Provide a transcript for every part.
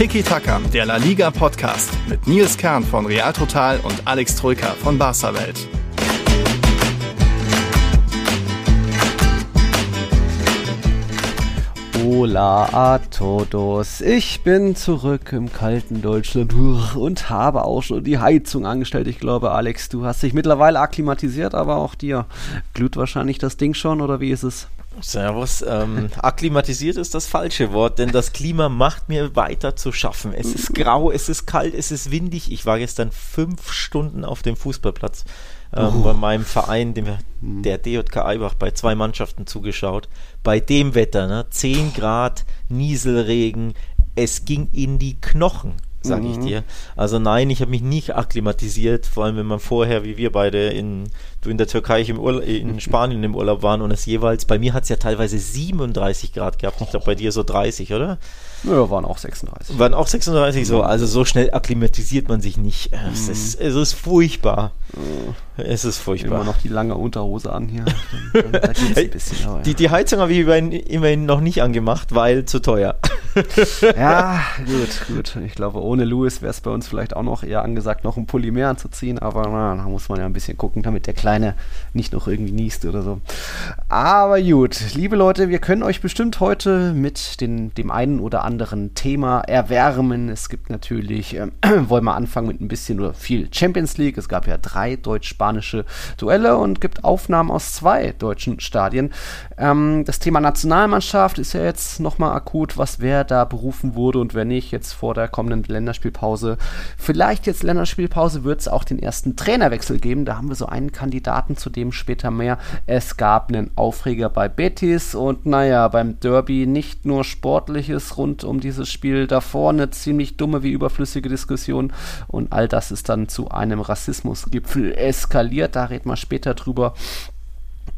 Tiki Taka, der La Liga Podcast mit Nils Kern von Real Total und Alex Troika von Barca Welt. Hola a todos. Ich bin zurück im kalten Deutschland und habe auch schon die Heizung angestellt. Ich glaube, Alex, du hast dich mittlerweile akklimatisiert, aber auch dir glüht wahrscheinlich das Ding schon, oder wie ist es? Servus. Ähm, akklimatisiert ist das falsche Wort, denn das Klima macht mir weiter zu schaffen. Es ist grau, es ist kalt, es ist windig. Ich war gestern fünf Stunden auf dem Fußballplatz ähm, oh. bei meinem Verein, dem, hm. der DJK Eibach, bei zwei Mannschaften zugeschaut. Bei dem Wetter, ne? 10 Grad, Nieselregen, es ging in die Knochen sag ich mhm. dir. Also nein, ich habe mich nicht akklimatisiert, vor allem wenn man vorher, wie wir beide in, in der Türkei im Urla in Spanien im Urlaub waren und es jeweils, bei mir hat es ja teilweise 37 Grad gehabt, ich glaube bei dir so 30, oder? Ja, waren auch 36. Waren auch 36 so, also so schnell akklimatisiert man sich nicht. Es, mhm. ist, es ist furchtbar. Mhm. Es ist furchtbar. Immer noch die lange Unterhose an hier. bisschen, die, die Heizung habe ich immerhin noch nicht angemacht, weil zu teuer. ja, gut, gut. Ich glaube, ohne Louis wäre es bei uns vielleicht auch noch eher angesagt, noch ein Pulli mehr anzuziehen, aber na, da muss man ja ein bisschen gucken, damit der Kleine nicht noch irgendwie niest oder so. Aber gut, liebe Leute, wir können euch bestimmt heute mit den, dem einen oder anderen Thema erwärmen. Es gibt natürlich, äh, wollen wir anfangen mit ein bisschen oder viel Champions League. Es gab ja drei deutsch-spanische Duelle und gibt Aufnahmen aus zwei deutschen Stadien. Ähm, das Thema Nationalmannschaft ist ja jetzt nochmal akut, was wer da berufen wurde und wer nicht, jetzt vor der kommenden Länderspielpause. Vielleicht jetzt Länderspielpause wird es auch den ersten Trainerwechsel geben. Da haben wir so einen Kandidaten, zu dem später mehr. Es gab einen Aufreger bei Betis und naja, beim Derby nicht nur Sportliches rund um dieses Spiel, davor eine ziemlich dumme wie überflüssige Diskussion und all das ist dann zu einem Rassismusgipfel eskaliert. Da reden wir später drüber.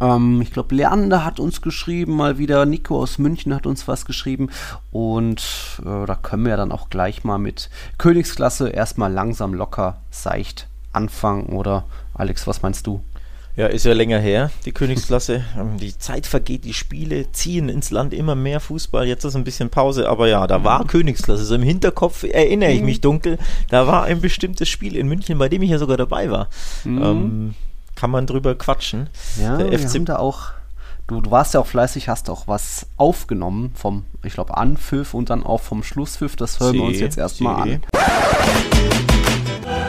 Ähm, ich glaube, Leander hat uns geschrieben, mal wieder. Nico aus München hat uns was geschrieben. Und äh, da können wir dann auch gleich mal mit Königsklasse erstmal langsam locker, seicht anfangen. Oder Alex, was meinst du? Ja, ist ja länger her, die Königsklasse. Ähm, die Zeit vergeht, die Spiele ziehen ins Land immer mehr Fußball. Jetzt ist ein bisschen Pause, aber ja, da war Königsklasse. So im Hinterkopf erinnere ich mich dunkel. Da war ein bestimmtes Spiel in München, bei dem ich ja sogar dabei war. Mhm. Ähm, kann man drüber quatschen. Ja, der wir FC haben da auch Du, du, warst ja auch fleißig, hast auch was aufgenommen vom, ich glaube, Anpfiff und dann auch vom Schlusspfiff. Das hören Sie, wir uns jetzt erstmal an.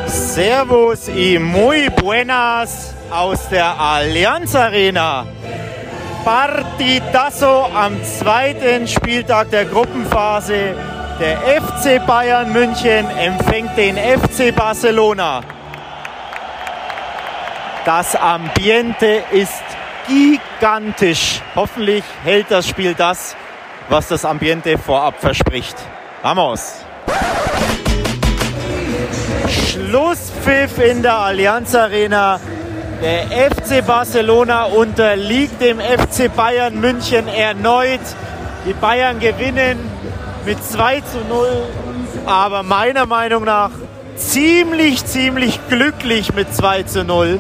Servus y muy buenas aus der Allianz Arena. Partidazo am zweiten Spieltag der Gruppenphase. Der FC Bayern München empfängt den FC Barcelona. Das Ambiente ist gigantisch. Hoffentlich hält das Spiel das, was das Ambiente vorab verspricht. Vamos! Schlusspfiff in der Allianz Arena. Der FC Barcelona unterliegt dem FC Bayern München erneut. Die Bayern gewinnen mit 2 zu 0, aber meiner Meinung nach ziemlich, ziemlich glücklich mit 2 zu 0.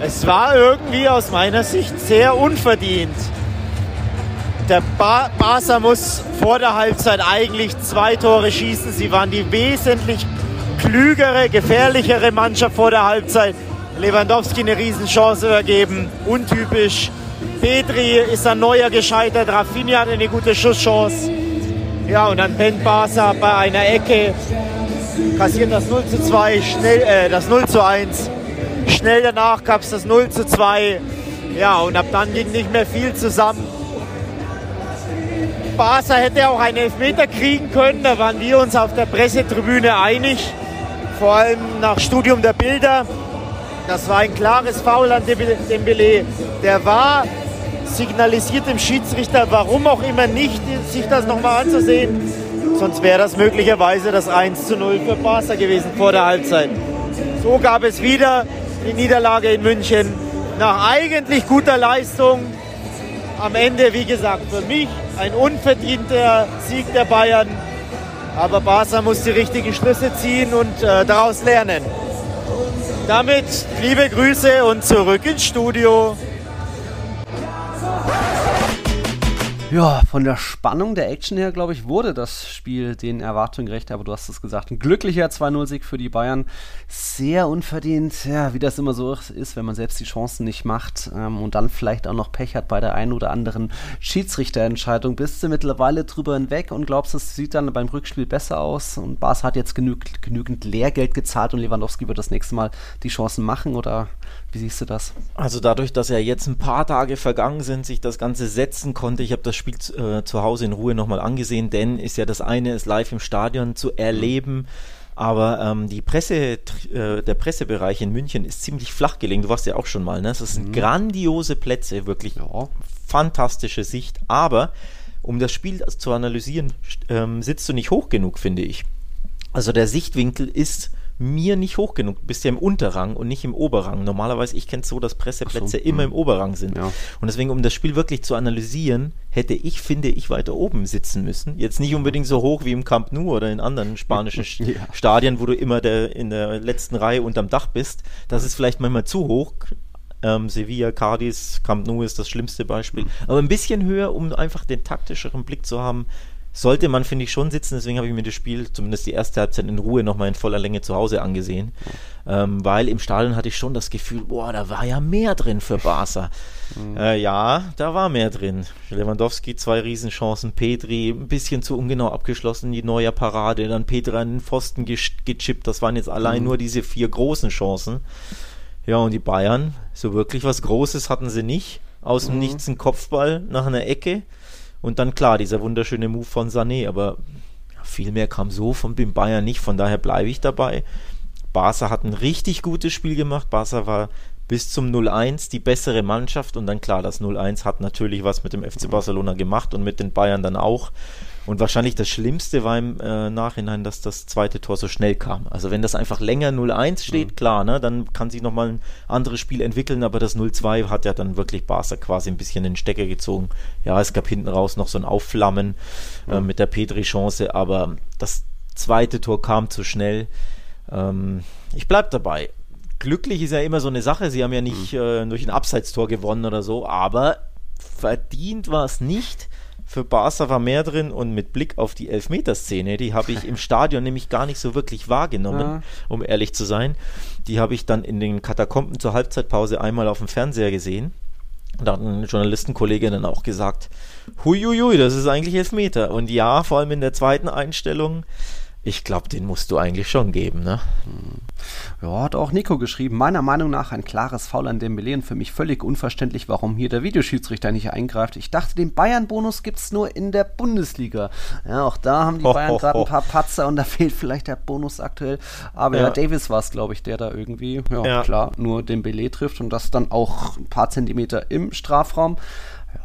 Es war irgendwie aus meiner Sicht sehr unverdient. Der ba Barca muss vor der Halbzeit eigentlich zwei Tore schießen. Sie waren die wesentlich klügere, gefährlichere Mannschaft vor der Halbzeit. Lewandowski eine Riesenchance übergeben, untypisch. Petri ist ein neuer gescheitert, Rafinha hat eine gute Schusschance. Ja, und dann pennt Barca bei einer Ecke, kassieren das 0 zu 2, schnell, äh, das 0 zu 1. Schnell danach gab es das 0 zu 2. Ja, und ab dann ging nicht mehr viel zusammen. Barca hätte auch einen Elfmeter kriegen können, da waren wir uns auf der Pressetribüne einig. Vor allem nach Studium der Bilder. Das war ein klares Foul an Dembele. Der war signalisiert dem Schiedsrichter, warum auch immer nicht, sich das nochmal anzusehen. Sonst wäre das möglicherweise das 1 zu 0 für Barca gewesen vor der Halbzeit. So gab es wieder die Niederlage in München. Nach eigentlich guter Leistung. Am Ende, wie gesagt, für mich ein unverdienter Sieg der Bayern. Aber Barca muss die richtigen Schlüsse ziehen und äh, daraus lernen. Damit liebe Grüße und zurück ins Studio. Ja, von der Spannung der Action her, glaube ich, wurde das Spiel den Erwartungen gerecht, aber du hast es gesagt. Ein glücklicher 2-0-Sieg für die Bayern. Sehr unverdient, ja, wie das immer so ist, wenn man selbst die Chancen nicht macht ähm, und dann vielleicht auch noch Pech hat bei der einen oder anderen Schiedsrichterentscheidung. Bist du mittlerweile drüber hinweg und glaubst, es sieht dann beim Rückspiel besser aus und Bas hat jetzt genü genügend Lehrgeld gezahlt und Lewandowski wird das nächste Mal die Chancen machen oder wie siehst du das? Also dadurch, dass ja jetzt ein paar Tage vergangen sind, sich das Ganze setzen konnte, ich habe das Spiel äh, zu Hause in Ruhe nochmal angesehen, denn ist ja das eine, es live im Stadion zu erleben. Aber ähm, die Presse, äh, der Pressebereich in München ist ziemlich flach gelegen. Du warst ja auch schon mal, ne? Das sind mhm. grandiose Plätze, wirklich ja. fantastische Sicht. Aber um das Spiel zu analysieren, ähm, sitzt du nicht hoch genug, finde ich. Also der Sichtwinkel ist mir nicht hoch genug. Du bist ja im Unterrang und nicht im Oberrang. Normalerweise, ich kenne es so, dass Presseplätze so, immer hm. im Oberrang sind. Ja. Und deswegen, um das Spiel wirklich zu analysieren, hätte ich, finde ich, weiter oben sitzen müssen. Jetzt nicht unbedingt so hoch wie im Camp Nou oder in anderen spanischen ja. Stadien, wo du immer der, in der letzten Reihe unterm Dach bist. Das ist vielleicht manchmal zu hoch. Ähm, Sevilla, Cadiz, Camp Nou ist das schlimmste Beispiel. Hm. Aber ein bisschen höher, um einfach den taktischeren Blick zu haben, sollte man, finde ich, schon sitzen. Deswegen habe ich mir das Spiel, zumindest die erste Halbzeit in Ruhe, nochmal in voller Länge zu Hause angesehen. Ähm, weil im Stadion hatte ich schon das Gefühl, boah, da war ja mehr drin für Barca. Mhm. Äh, ja, da war mehr drin. Lewandowski zwei Riesenchancen, Petri ein bisschen zu ungenau abgeschlossen, die neue Parade, dann Petri an den Pfosten gechippt. Das waren jetzt allein mhm. nur diese vier großen Chancen. Ja, und die Bayern, so wirklich was Großes hatten sie nicht. Aus dem mhm. Nichts ein Kopfball nach einer Ecke. Und dann klar, dieser wunderschöne Move von Sané, aber viel mehr kam so von dem Bayern nicht, von daher bleibe ich dabei. Barca hat ein richtig gutes Spiel gemacht. Barca war bis zum 0-1 die bessere Mannschaft und dann klar, das 0-1 hat natürlich was mit dem FC Barcelona gemacht und mit den Bayern dann auch. Und wahrscheinlich das Schlimmste war im äh, Nachhinein, dass das zweite Tor so schnell kam. Also wenn das einfach länger 0-1 steht, mhm. klar, ne, dann kann sich nochmal ein anderes Spiel entwickeln, aber das 0-2 hat ja dann wirklich Barca quasi ein bisschen den Stecker gezogen. Ja, es gab hinten raus noch so ein Aufflammen äh, mhm. mit der Petri-Chance, aber das zweite Tor kam zu schnell. Ähm, ich bleib dabei. Glücklich ist ja immer so eine Sache. Sie haben ja nicht mhm. äh, durch ein Abseitstor gewonnen oder so, aber verdient war es nicht für Barca war mehr drin und mit Blick auf die Elfmeterszene, die habe ich im Stadion nämlich gar nicht so wirklich wahrgenommen, ja. um ehrlich zu sein. Die habe ich dann in den Katakomben zur Halbzeitpause einmal auf dem Fernseher gesehen. Da hat ein Journalistenkollege dann auch gesagt, huiuiui, das ist eigentlich Elfmeter. Und ja, vor allem in der zweiten Einstellung ich glaube, den musst du eigentlich schon geben, ne? Ja, hat auch Nico geschrieben. Meiner Meinung nach ein klares Foul an Dembele und für mich völlig unverständlich, warum hier der Videoschiedsrichter nicht eingreift. Ich dachte, den Bayern-Bonus gibt es nur in der Bundesliga. Ja, auch da haben die ho, Bayern gerade ein paar Patzer und da fehlt vielleicht der Bonus aktuell. Aber ja, ja Davis war es, glaube ich, der da irgendwie, ja, ja, klar, nur Dembele trifft und das dann auch ein paar Zentimeter im Strafraum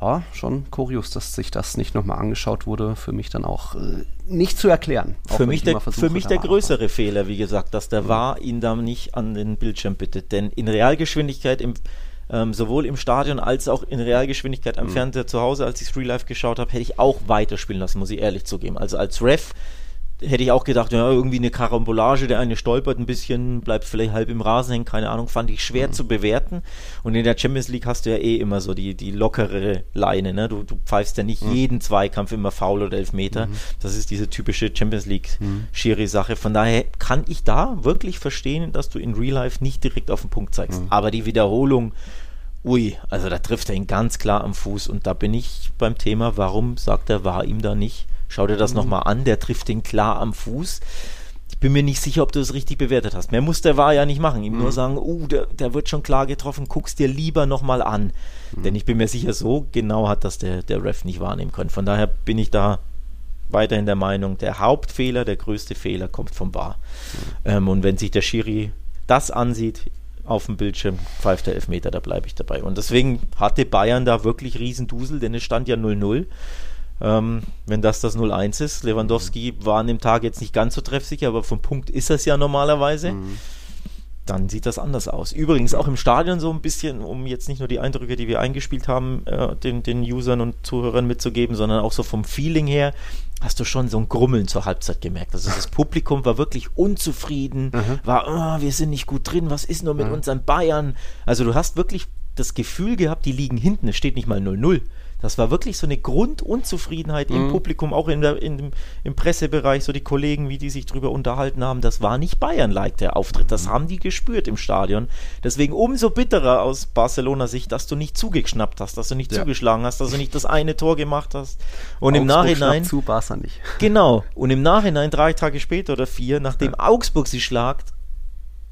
ja, schon kurios, dass sich das nicht nochmal angeschaut wurde. Für mich dann auch äh, nicht zu erklären. Für mich der, versuche, für mich der größere war. Fehler, wie gesagt, dass der war ihn da nicht an den Bildschirm bittet. Denn in Realgeschwindigkeit im ähm, sowohl im Stadion als auch in Realgeschwindigkeit am mhm. Fernseher zu Hause, als ich es Real Life geschaut habe, hätte ich auch weiterspielen lassen, muss ich ehrlich zugeben. Also als Ref hätte ich auch gedacht, ja, irgendwie eine Karambolage, der eine stolpert ein bisschen, bleibt vielleicht halb im Rasen hängen, keine Ahnung, fand ich schwer mhm. zu bewerten. Und in der Champions League hast du ja eh immer so die, die lockere Leine, ne? Du, du pfeifst ja nicht mhm. jeden Zweikampf immer faul oder Elfmeter. Mhm. Das ist diese typische Champions League mhm. Schiri-Sache. Von daher kann ich da wirklich verstehen, dass du in Real Life nicht direkt auf den Punkt zeigst. Mhm. Aber die Wiederholung, ui, also da trifft er ihn ganz klar am Fuß. Und da bin ich beim Thema, warum sagt er, war ihm da nicht? Schau dir das mhm. nochmal an, der trifft den klar am Fuß. Ich bin mir nicht sicher, ob du es richtig bewertet hast. Mehr muss der war ja nicht machen. Ihm mhm. nur sagen, uh, der, der wird schon klar getroffen, guck's dir lieber nochmal an. Mhm. Denn ich bin mir sicher, so genau hat das der, der Ref nicht wahrnehmen können. Von daher bin ich da weiterhin der Meinung, der Hauptfehler, der größte Fehler kommt vom Bar. Mhm. Ähm, und wenn sich der Schiri das ansieht, auf dem Bildschirm pfeift der Elfmeter, da bleibe ich dabei. Und deswegen hatte Bayern da wirklich Riesendusel, denn es stand ja 0-0. Ähm, wenn das das 0-1 ist. Lewandowski mhm. war an dem Tag jetzt nicht ganz so treffsicher, aber vom Punkt ist es ja normalerweise. Mhm. Dann sieht das anders aus. Übrigens auch im Stadion so ein bisschen, um jetzt nicht nur die Eindrücke, die wir eingespielt haben, äh, den, den Usern und Zuhörern mitzugeben, sondern auch so vom Feeling her, hast du schon so ein Grummeln zur Halbzeit gemerkt. Also das Publikum war wirklich unzufrieden, mhm. war, oh, wir sind nicht gut drin, was ist nur mit mhm. unseren Bayern? Also du hast wirklich das Gefühl gehabt, die liegen hinten, es steht nicht mal 0-0 Das war wirklich so eine Grundunzufriedenheit im Mhm. Publikum, auch in der, in dem, im Pressebereich, so die Kollegen, wie die sich drüber unterhalten haben. Das war nicht Bayern-like, der Auftritt. Das haben die gespürt im Stadion. Deswegen umso bitterer aus Barcelona Sicht, dass du nicht zugeschnappt hast, dass du nicht Ja. zugeschlagen hast, dass du nicht das eine Tor gemacht hast. Und im Augsburg Nachhinein. schnappt zu, Barca nicht. Genau. Und im Nachhinein, drei Tage später oder vier, nachdem Augsburg sie schlagt,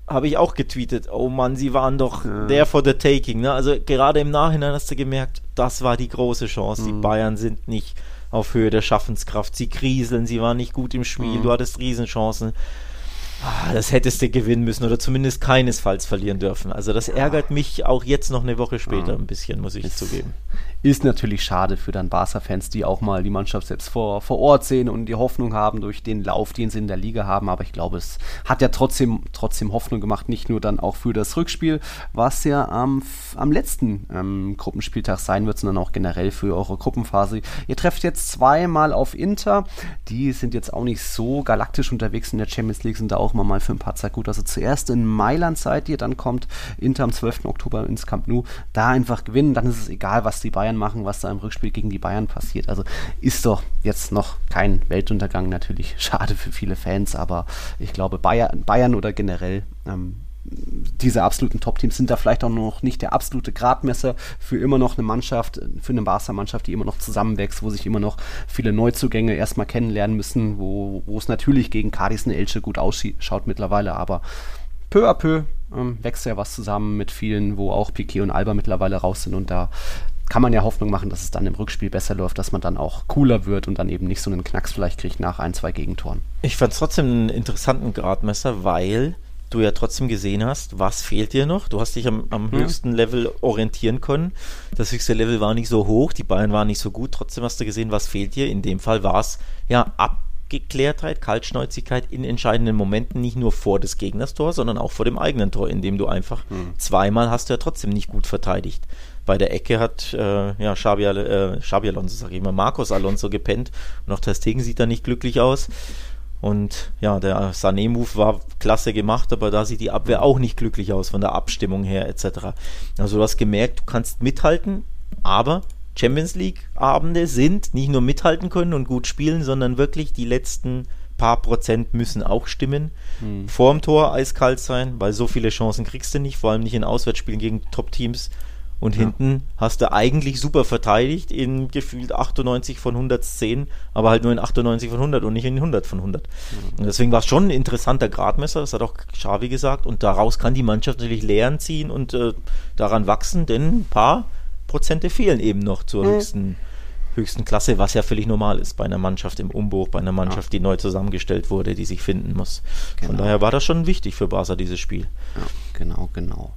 habe ich auch getweetet, oh Mann, sie waren doch Ja. there for the taking. Ne? Also gerade im Nachhinein hast du gemerkt, das war die große Chance. Mhm. Die Bayern sind nicht auf Höhe der Schaffenskraft. Sie kriseln, sie waren nicht gut im Spiel, Mhm. du hattest Riesenchancen. Ah, das hättest du gewinnen müssen oder zumindest keinesfalls verlieren dürfen. Also das ärgert mich auch jetzt noch eine Woche später Ja. ein bisschen, muss ich Ist- zugeben. Ist natürlich schade für dann Barca-Fans, die auch mal die Mannschaft selbst vor, vor Ort sehen und die Hoffnung haben durch den Lauf, den sie in der Liga haben. Aber ich glaube, es hat ja trotzdem, trotzdem Hoffnung gemacht, nicht nur dann auch für das Rückspiel, was ja am, am letzten ähm, Gruppenspieltag sein wird, sondern auch generell für eure Gruppenphase. Ihr trefft jetzt zweimal auf Inter. Die sind jetzt auch nicht so galaktisch unterwegs in der Champions League, sind da auch immer mal für ein paar Zeit gut. Also zuerst in Mailand seid ihr, dann kommt Inter am 12. Oktober ins Camp Nou. Da einfach gewinnen, dann ist es egal, was die Bayern machen, was da im Rückspiel gegen die Bayern passiert. Also ist doch jetzt noch kein Weltuntergang, natürlich schade für viele Fans, aber ich glaube, Bayern, Bayern oder generell ähm, diese absoluten Top-Teams sind da vielleicht auch noch nicht der absolute Gradmesser für immer noch eine Mannschaft, für eine Barca-Mannschaft, die immer noch zusammenwächst, wo sich immer noch viele Neuzugänge erstmal kennenlernen müssen, wo, wo es natürlich gegen Cadiz und Elche gut ausschaut mittlerweile, aber peu à peu ähm, wächst ja was zusammen mit vielen, wo auch Piquet und Alba mittlerweile raus sind und da kann man ja Hoffnung machen, dass es dann im Rückspiel besser läuft, dass man dann auch cooler wird und dann eben nicht so einen Knacks vielleicht kriegt nach ein, zwei Gegentoren. Ich fand es trotzdem einen interessanten Gradmesser, weil du ja trotzdem gesehen hast, was fehlt dir noch. Du hast dich am, am Ja. höchsten Level orientieren können. Das höchste Level war nicht so hoch, die Bayern waren nicht so gut. Trotzdem hast du gesehen, was fehlt dir. In dem Fall war es ja Abgeklärtheit, Kaltschnäuzigkeit in entscheidenden Momenten, nicht nur vor des Gegners Tor, sondern auch vor dem eigenen Tor, indem du einfach zweimal hast du ja trotzdem nicht gut verteidigt. Bei der Ecke hat äh, ja, Xabi, äh, Xabi Alonso, sag ich mal, Marcos Alonso gepennt und auch Ter Stegen sieht da nicht glücklich aus. Und ja, der Sané-Move war klasse gemacht, aber da sieht die Abwehr auch nicht glücklich aus von der Abstimmung her etc. Also du hast gemerkt, du kannst mithalten, aber Champions League-Abende sind nicht nur mithalten können und gut spielen, sondern wirklich die letzten paar Prozent müssen auch stimmen. Vorm Tor eiskalt sein, weil so viele Chancen kriegst du nicht, vor allem nicht in Auswärtsspielen gegen Top-Teams. Und hinten hast du eigentlich super verteidigt in gefühlt 98 von 110, aber halt nur in 98 von 100 und nicht in 100 von 100. Und deswegen war es schon ein interessanter Gradmesser, das hat auch Xavi gesagt. Und daraus kann die Mannschaft natürlich Lehren ziehen und äh, daran wachsen, denn ein paar Prozente fehlen eben noch zur höchsten, höchsten Klasse, was ja völlig normal ist bei einer Mannschaft im Umbruch, bei einer Mannschaft, die neu zusammengestellt wurde, die sich finden muss. Von Genau. daher war das schon wichtig für Barca, dieses Spiel. Ja, genau, genau.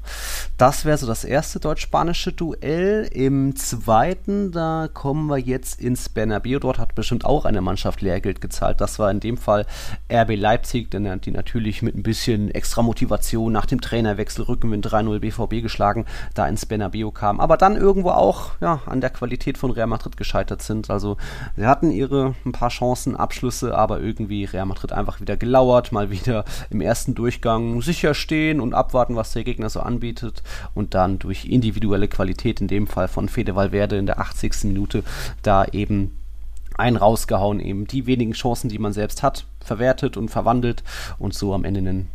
Das wäre so das erste deutsch-spanische Duell. Im zweiten, da kommen wir jetzt ins Bernabeu. Dort hat bestimmt auch eine Mannschaft Lehrgeld gezahlt. Das war in dem Fall RB Leipzig, denn die natürlich mit ein bisschen extra Motivation nach dem Trainerwechsel Rückenwind 3-0 BVB geschlagen, da ins Bernabeu kam. Aber dann irgendwo auch ja, an der Qualität von Real Madrid gescheitert sind. Also sie hatten ihre ein paar Chancen, Abschlüsse, aber irgendwie Real Madrid einfach wieder gelauert, mal wieder im ersten Durchgang sicher stehen und abwarten, was der Gegner so anbietet und dann durch individuelle Qualität, in dem Fall von Fede Valverde in der 80. Minute, da eben einen rausgehauen, eben die wenigen Chancen, die man selbst hat, verwertet und verwandelt und so am Ende einen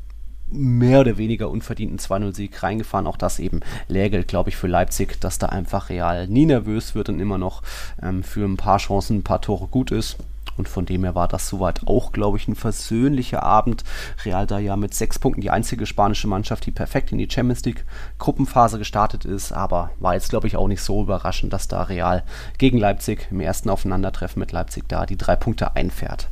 mehr oder weniger unverdienten 2-0-Sieg reingefahren. Auch das eben Lehrgeld, glaube ich, für Leipzig, dass da einfach Real nie nervös wird und immer noch ähm, für ein paar Chancen, ein paar Tore gut ist. Und von dem her war das soweit auch, glaube ich, ein versöhnlicher Abend. Real da ja mit sechs Punkten die einzige spanische Mannschaft, die perfekt in die Champions League Gruppenphase gestartet ist. Aber war jetzt, glaube ich, auch nicht so überraschend, dass da Real gegen Leipzig im ersten Aufeinandertreffen mit Leipzig da die drei Punkte einfährt.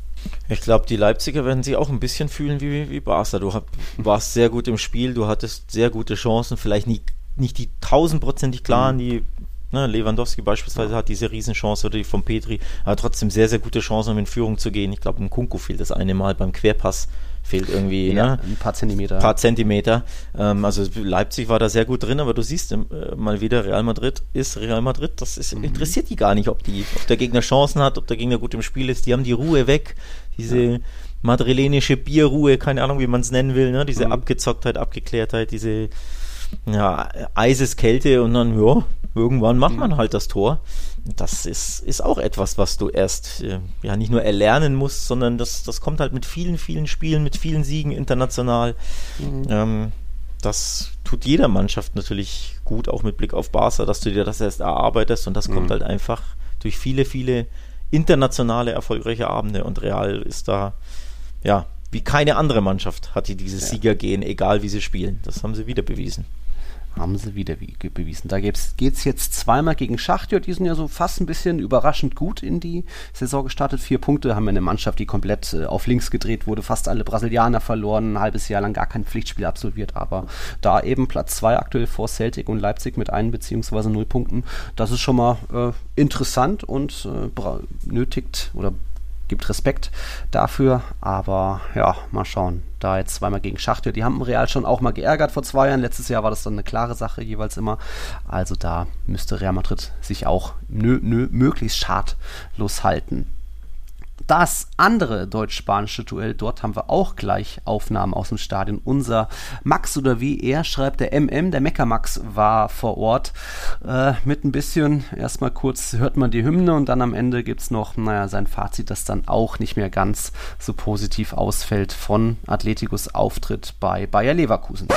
Ich glaube, die Leipziger werden sich auch ein bisschen fühlen wie, wie Barca. Du hab, warst sehr gut im Spiel, du hattest sehr gute Chancen, vielleicht nicht, nicht die tausendprozentig klaren, die ne, Lewandowski beispielsweise hat diese Riesenchance oder die von Petri, aber trotzdem sehr, sehr gute Chancen, um in Führung zu gehen. Ich glaube, im Kunku fehlt das eine Mal beim Querpass, fehlt irgendwie Ja, ne, ein paar Zentimeter. paar Zentimeter. Ähm, also Leipzig war da sehr gut drin, aber du siehst äh, mal wieder, Real Madrid ist Real Madrid. Das ist, interessiert die gar nicht, ob, die, ob der Gegner Chancen hat, ob der Gegner gut im Spiel ist. Die haben die Ruhe weg, diese madrilenische Bierruhe, keine Ahnung, wie man es nennen will, ne? diese Mhm. Abgezocktheit, Abgeklärtheit, diese ja, Eiseskälte und dann, ja, irgendwann macht man halt das Tor. Das ist, ist auch etwas, was du erst äh, ja nicht nur erlernen musst, sondern das, das kommt halt mit vielen, vielen Spielen, mit vielen Siegen international. Mhm. Ähm, das tut jeder Mannschaft natürlich gut, auch mit Blick auf Barca, dass du dir das erst erarbeitest und das mhm. kommt halt einfach durch viele, viele internationale erfolgreiche Abende und Real ist da, ja, wie keine andere Mannschaft hat die dieses ja. Siegergehen, egal wie sie spielen. Das haben sie wieder bewiesen haben sie wieder wie, bewiesen. Da geht es jetzt zweimal gegen Schachtjör, die sind ja so fast ein bisschen überraschend gut in die Saison gestartet. Vier Punkte haben wir eine Mannschaft, die komplett äh, auf links gedreht wurde, fast alle Brasilianer verloren, ein halbes Jahr lang gar kein Pflichtspiel absolviert, aber da eben Platz zwei aktuell vor Celtic und Leipzig mit ein beziehungsweise null Punkten. Das ist schon mal äh, interessant und äh, nötigt oder gibt Respekt dafür, aber ja, mal schauen. Da jetzt zweimal gegen Schachtür, die haben Real schon auch mal geärgert vor zwei Jahren. Letztes Jahr war das dann eine klare Sache jeweils immer. Also da müsste Real Madrid sich auch nö, nö, möglichst schadlos halten das andere deutsch-spanische Duell, dort haben wir auch gleich Aufnahmen aus dem Stadion. Unser Max oder wie er schreibt, der MM, der Mecker Max war vor Ort äh, mit ein bisschen, erstmal kurz hört man die Hymne und dann am Ende gibt es noch, naja, sein Fazit, das dann auch nicht mehr ganz so positiv ausfällt von Atleticos Auftritt bei Bayer Leverkusen.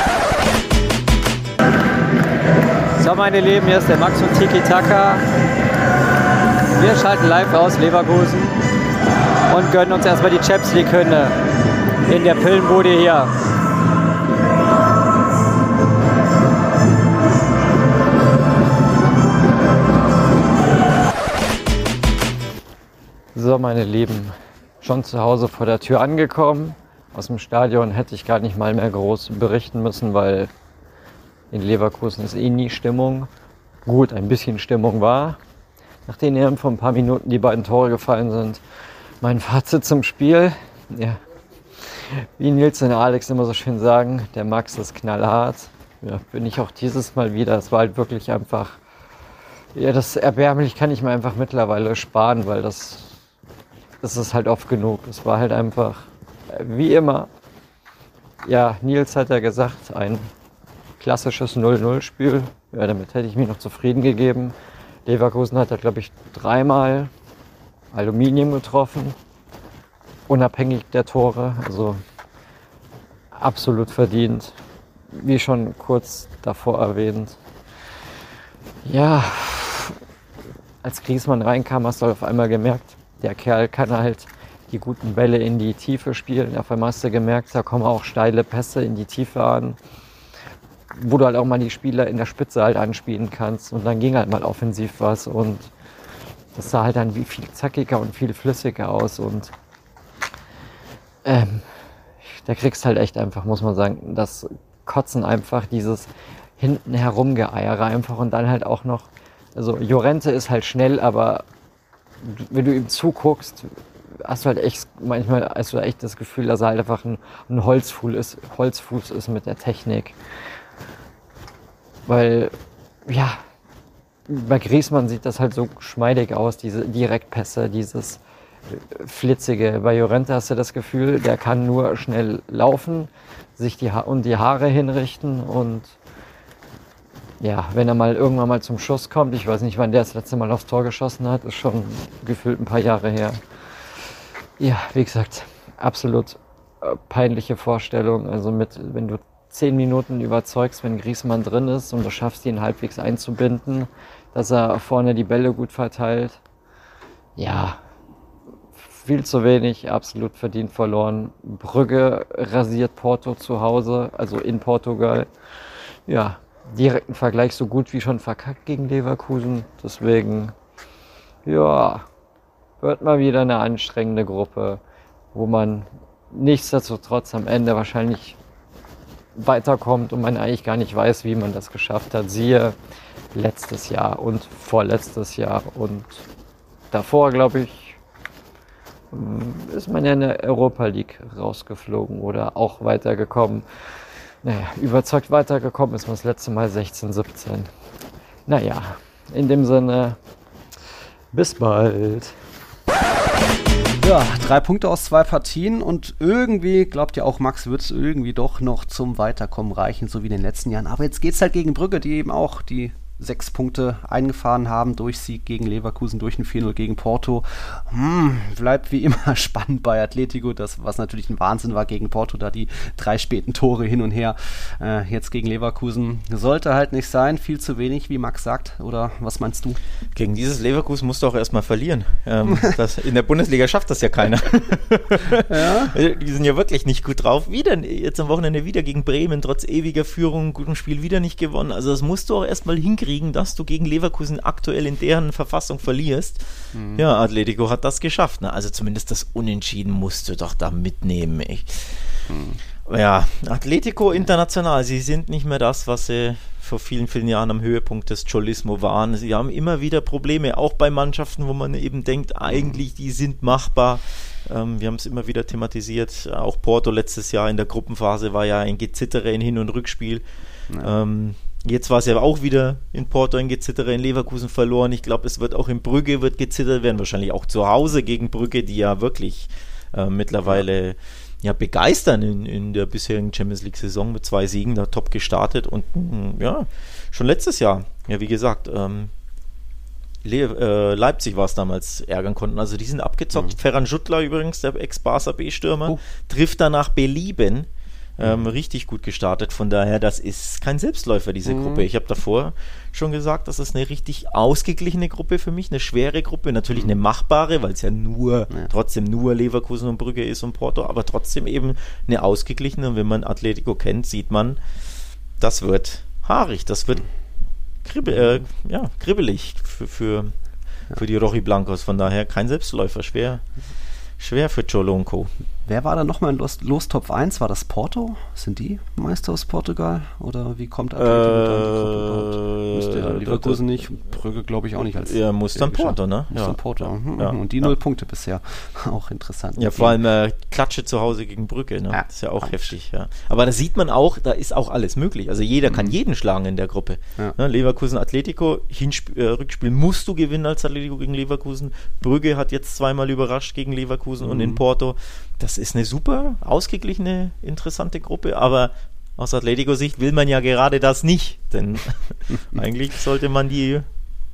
So, meine Lieben, hier ist der Max von Tiki Taka. Wir schalten live aus Leverkusen und gönnen uns erstmal die Champions League Hymne in der Pillenbude hier. So, meine Lieben, schon zu Hause vor der Tür angekommen. Aus dem Stadion hätte ich gar nicht mal mehr groß berichten müssen, weil in Leverkusen ist eh nie Stimmung. Gut, ein bisschen Stimmung war. Nachdem eben vor ein paar Minuten die beiden Tore gefallen sind, mein Fazit zum Spiel. Ja. Wie Nils und Alex immer so schön sagen, der Max ist knallhart. Ja, bin ich auch dieses Mal wieder. Es war halt wirklich einfach. Ja, das erbärmlich kann ich mir einfach mittlerweile sparen, weil das, das ist halt oft genug. Es war halt einfach, wie immer. Ja, Nils hat ja gesagt, ein klassisches 0-0-Spiel. Ja, damit hätte ich mich noch zufrieden gegeben. Leverkusen hat ja, glaube ich, dreimal Aluminium getroffen, unabhängig der Tore. Also absolut verdient. Wie schon kurz davor erwähnt. Ja, als Griesmann reinkam, hast du auf einmal gemerkt, der Kerl kann halt die guten Bälle in die Tiefe spielen. Auf einmal hast du gemerkt, da kommen auch steile Pässe in die Tiefe an, wo du halt auch mal die Spieler in der Spitze halt anspielen kannst. Und dann ging halt mal offensiv was und das sah halt dann wie viel zackiger und viel flüssiger aus und ähm, da kriegst halt echt einfach, muss man sagen, das Kotzen einfach, dieses hinten herumgeeiere einfach und dann halt auch noch, also Jorente ist halt schnell, aber wenn du ihm zuguckst, hast du halt echt, manchmal hast du echt das Gefühl, dass er halt einfach ein, ein Holzfuß, ist, Holzfuß ist mit der Technik. Weil, ja, bei Griesmann sieht das halt so geschmeidig aus, diese Direktpässe, dieses flitzige. Bei Jorente hast du das Gefühl, der kann nur schnell laufen, sich die ha und die Haare hinrichten und ja, wenn er mal irgendwann mal zum Schuss kommt, ich weiß nicht, wann der das letzte Mal aufs Tor geschossen hat, ist schon gefühlt ein paar Jahre her. Ja, wie gesagt, absolut äh, peinliche Vorstellung. Also mit, wenn du zehn Minuten überzeugst, wenn Griesmann drin ist und du schaffst ihn halbwegs einzubinden, dass er vorne die Bälle gut verteilt. Ja, viel zu wenig, absolut verdient verloren. Brügge rasiert Porto zu Hause, also in Portugal. Ja, direkten Vergleich so gut wie schon verkackt gegen Leverkusen. Deswegen, ja, wird mal wieder eine anstrengende Gruppe, wo man nichtsdestotrotz am Ende wahrscheinlich weiterkommt und man eigentlich gar nicht weiß, wie man das geschafft hat. Siehe letztes Jahr und vorletztes Jahr und davor, glaube ich, ist man ja in der Europa League rausgeflogen oder auch weitergekommen. Naja, überzeugt weitergekommen ist man das letzte Mal 16, 17. Naja, in dem Sinne, bis bald. Ja, drei Punkte aus zwei Partien und irgendwie, glaubt ja auch Max, wird es irgendwie doch noch zum Weiterkommen reichen, so wie in den letzten Jahren. Aber jetzt geht es halt gegen Brügge, die eben auch die sechs Punkte eingefahren haben durch Sieg gegen Leverkusen, durch ein 4-0 gegen Porto. Hm, bleibt wie immer spannend bei Atletico, das was natürlich ein Wahnsinn war gegen Porto, da die drei späten Tore hin und her. Äh, jetzt gegen Leverkusen sollte halt nicht sein, viel zu wenig, wie Max sagt. Oder was meinst du? Gegen dieses Leverkusen musst du auch erstmal verlieren. Ähm, das, in der Bundesliga schafft das ja keiner. ja? Die sind ja wirklich nicht gut drauf. Wieder jetzt am Wochenende wieder gegen Bremen, trotz ewiger Führung, gutem Spiel wieder nicht gewonnen. Also das musst du auch erstmal hinkriegen, dass du gegen Leverkusen aktuell in deren Verfassung verlierst. Mhm. Ja, Atletico hat das geschafft. Ne? Also zumindest das Unentschieden musst du doch da mitnehmen. Ich, mhm. Ja, Atletico international, sie sind nicht mehr das, was sie vor vielen, vielen Jahren am Höhepunkt des Cholismo waren. Sie haben immer wieder Probleme, auch bei Mannschaften, wo man eben denkt, eigentlich die sind machbar. Ähm, wir haben es immer wieder thematisiert. Auch Porto letztes Jahr in der Gruppenphase war ja ein Gezittere in Hin- und Rückspiel. Ja. Ähm, jetzt war es ja auch wieder in Porto ein Gezittere, in Leverkusen verloren. Ich glaube, es wird auch in Brügge wird gezittert werden, wahrscheinlich auch zu Hause gegen Brügge, die ja wirklich äh, mittlerweile ja, begeistern in, in der bisherigen Champions League-Saison mit zwei Siegen, da top gestartet und mm, ja, schon letztes Jahr, ja, wie gesagt, ähm, Le äh, Leipzig war es damals ärgern konnten. Also die sind abgezockt. Mhm. Ferran Schuttler übrigens, der Ex-Barca B-Stürmer, oh. trifft danach Belieben. Ähm, mhm. richtig gut gestartet. Von daher, das ist kein Selbstläufer, diese mhm. Gruppe. Ich habe davor schon gesagt, das ist eine richtig ausgeglichene Gruppe für mich, eine schwere Gruppe, natürlich eine machbare, weil es ja nur, ja. trotzdem nur Leverkusen und Brügge ist und Porto, aber trotzdem eben eine ausgeglichene. Und wenn man Atletico kennt, sieht man, das wird haarig, das wird kribbel, äh, ja, kribbelig für, für, für die Rochi Blancos. Von daher kein Selbstläufer, schwer, schwer für Cholo und Co. Wer war da nochmal in Los, Top 1? War das Porto? Sind die Meister aus Portugal? Oder wie kommt Atletico äh, Müsste ja Leverkusen nicht, Brügge glaube ich auch nicht. Als ja, muss dann Porto, ne? Muss ja. dann Porto. Mhm. Ja. Und die null Punkte bisher. Auch interessant. Ja, vor allem äh, Klatsche zu Hause gegen Brücke, ne? Das ist ja auch heftig, ja. Aber da sieht man auch, da ist auch alles möglich. Also jeder mhm. kann jeden schlagen in der Gruppe. Ne? Leverkusen, Atletico, Hinsp äh, Rückspiel musst du gewinnen als Atletico gegen Leverkusen. Brügge hat jetzt zweimal überrascht gegen Leverkusen mhm. und in mhm. Porto das ist eine super ausgeglichene, interessante Gruppe, aber aus Atletico-Sicht will man ja gerade das nicht, denn eigentlich sollte man die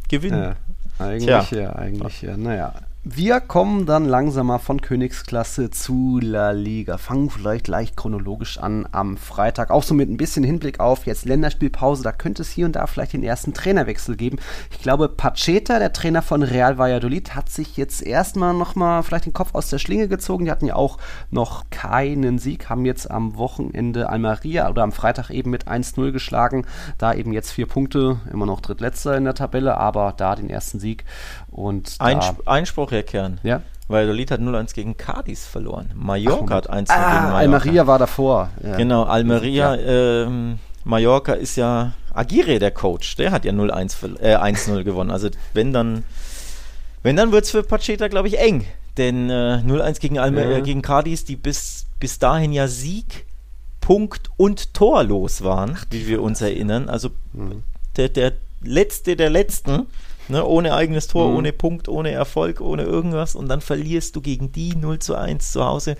gewinnen. Ja, eigentlich Tja. ja, eigentlich ja. Naja, wir kommen dann langsam mal von Königsklasse zu La Liga. Fangen vielleicht leicht chronologisch an am Freitag. Auch so mit ein bisschen Hinblick auf jetzt Länderspielpause. Da könnte es hier und da vielleicht den ersten Trainerwechsel geben. Ich glaube, Pacheta, der Trainer von Real Valladolid, hat sich jetzt erstmal nochmal vielleicht den Kopf aus der Schlinge gezogen. Die hatten ja auch noch keinen Sieg, haben jetzt am Wochenende Almeria oder am Freitag eben mit 1-0 geschlagen. Da eben jetzt vier Punkte, immer noch drittletzter in der Tabelle, aber da den ersten Sieg. Und Einsp Einspruch, Kern. Ja. Weil Valladolid hat 0-1 gegen Cadiz verloren. Mallorca Ach, hat 1 ah, gegen Mallorca. Almeria war davor. Ja. Genau, Almeria, ja. ähm, Mallorca ist ja Aguirre, der Coach. Der hat ja 0-1 äh, 1-0 gewonnen. Also wenn dann, wenn dann wird es für Pacheta, glaube ich, eng. Denn äh, 0-1 gegen, Alme ja. äh, gegen Cadiz, die bis, bis dahin ja Sieg, Punkt und torlos waren, wie wir uns erinnern. Also mhm. der, der letzte der letzten Ne, ohne eigenes Tor, mhm. ohne Punkt, ohne Erfolg, ohne irgendwas. Und dann verlierst du gegen die 0 zu 1 zu Hause.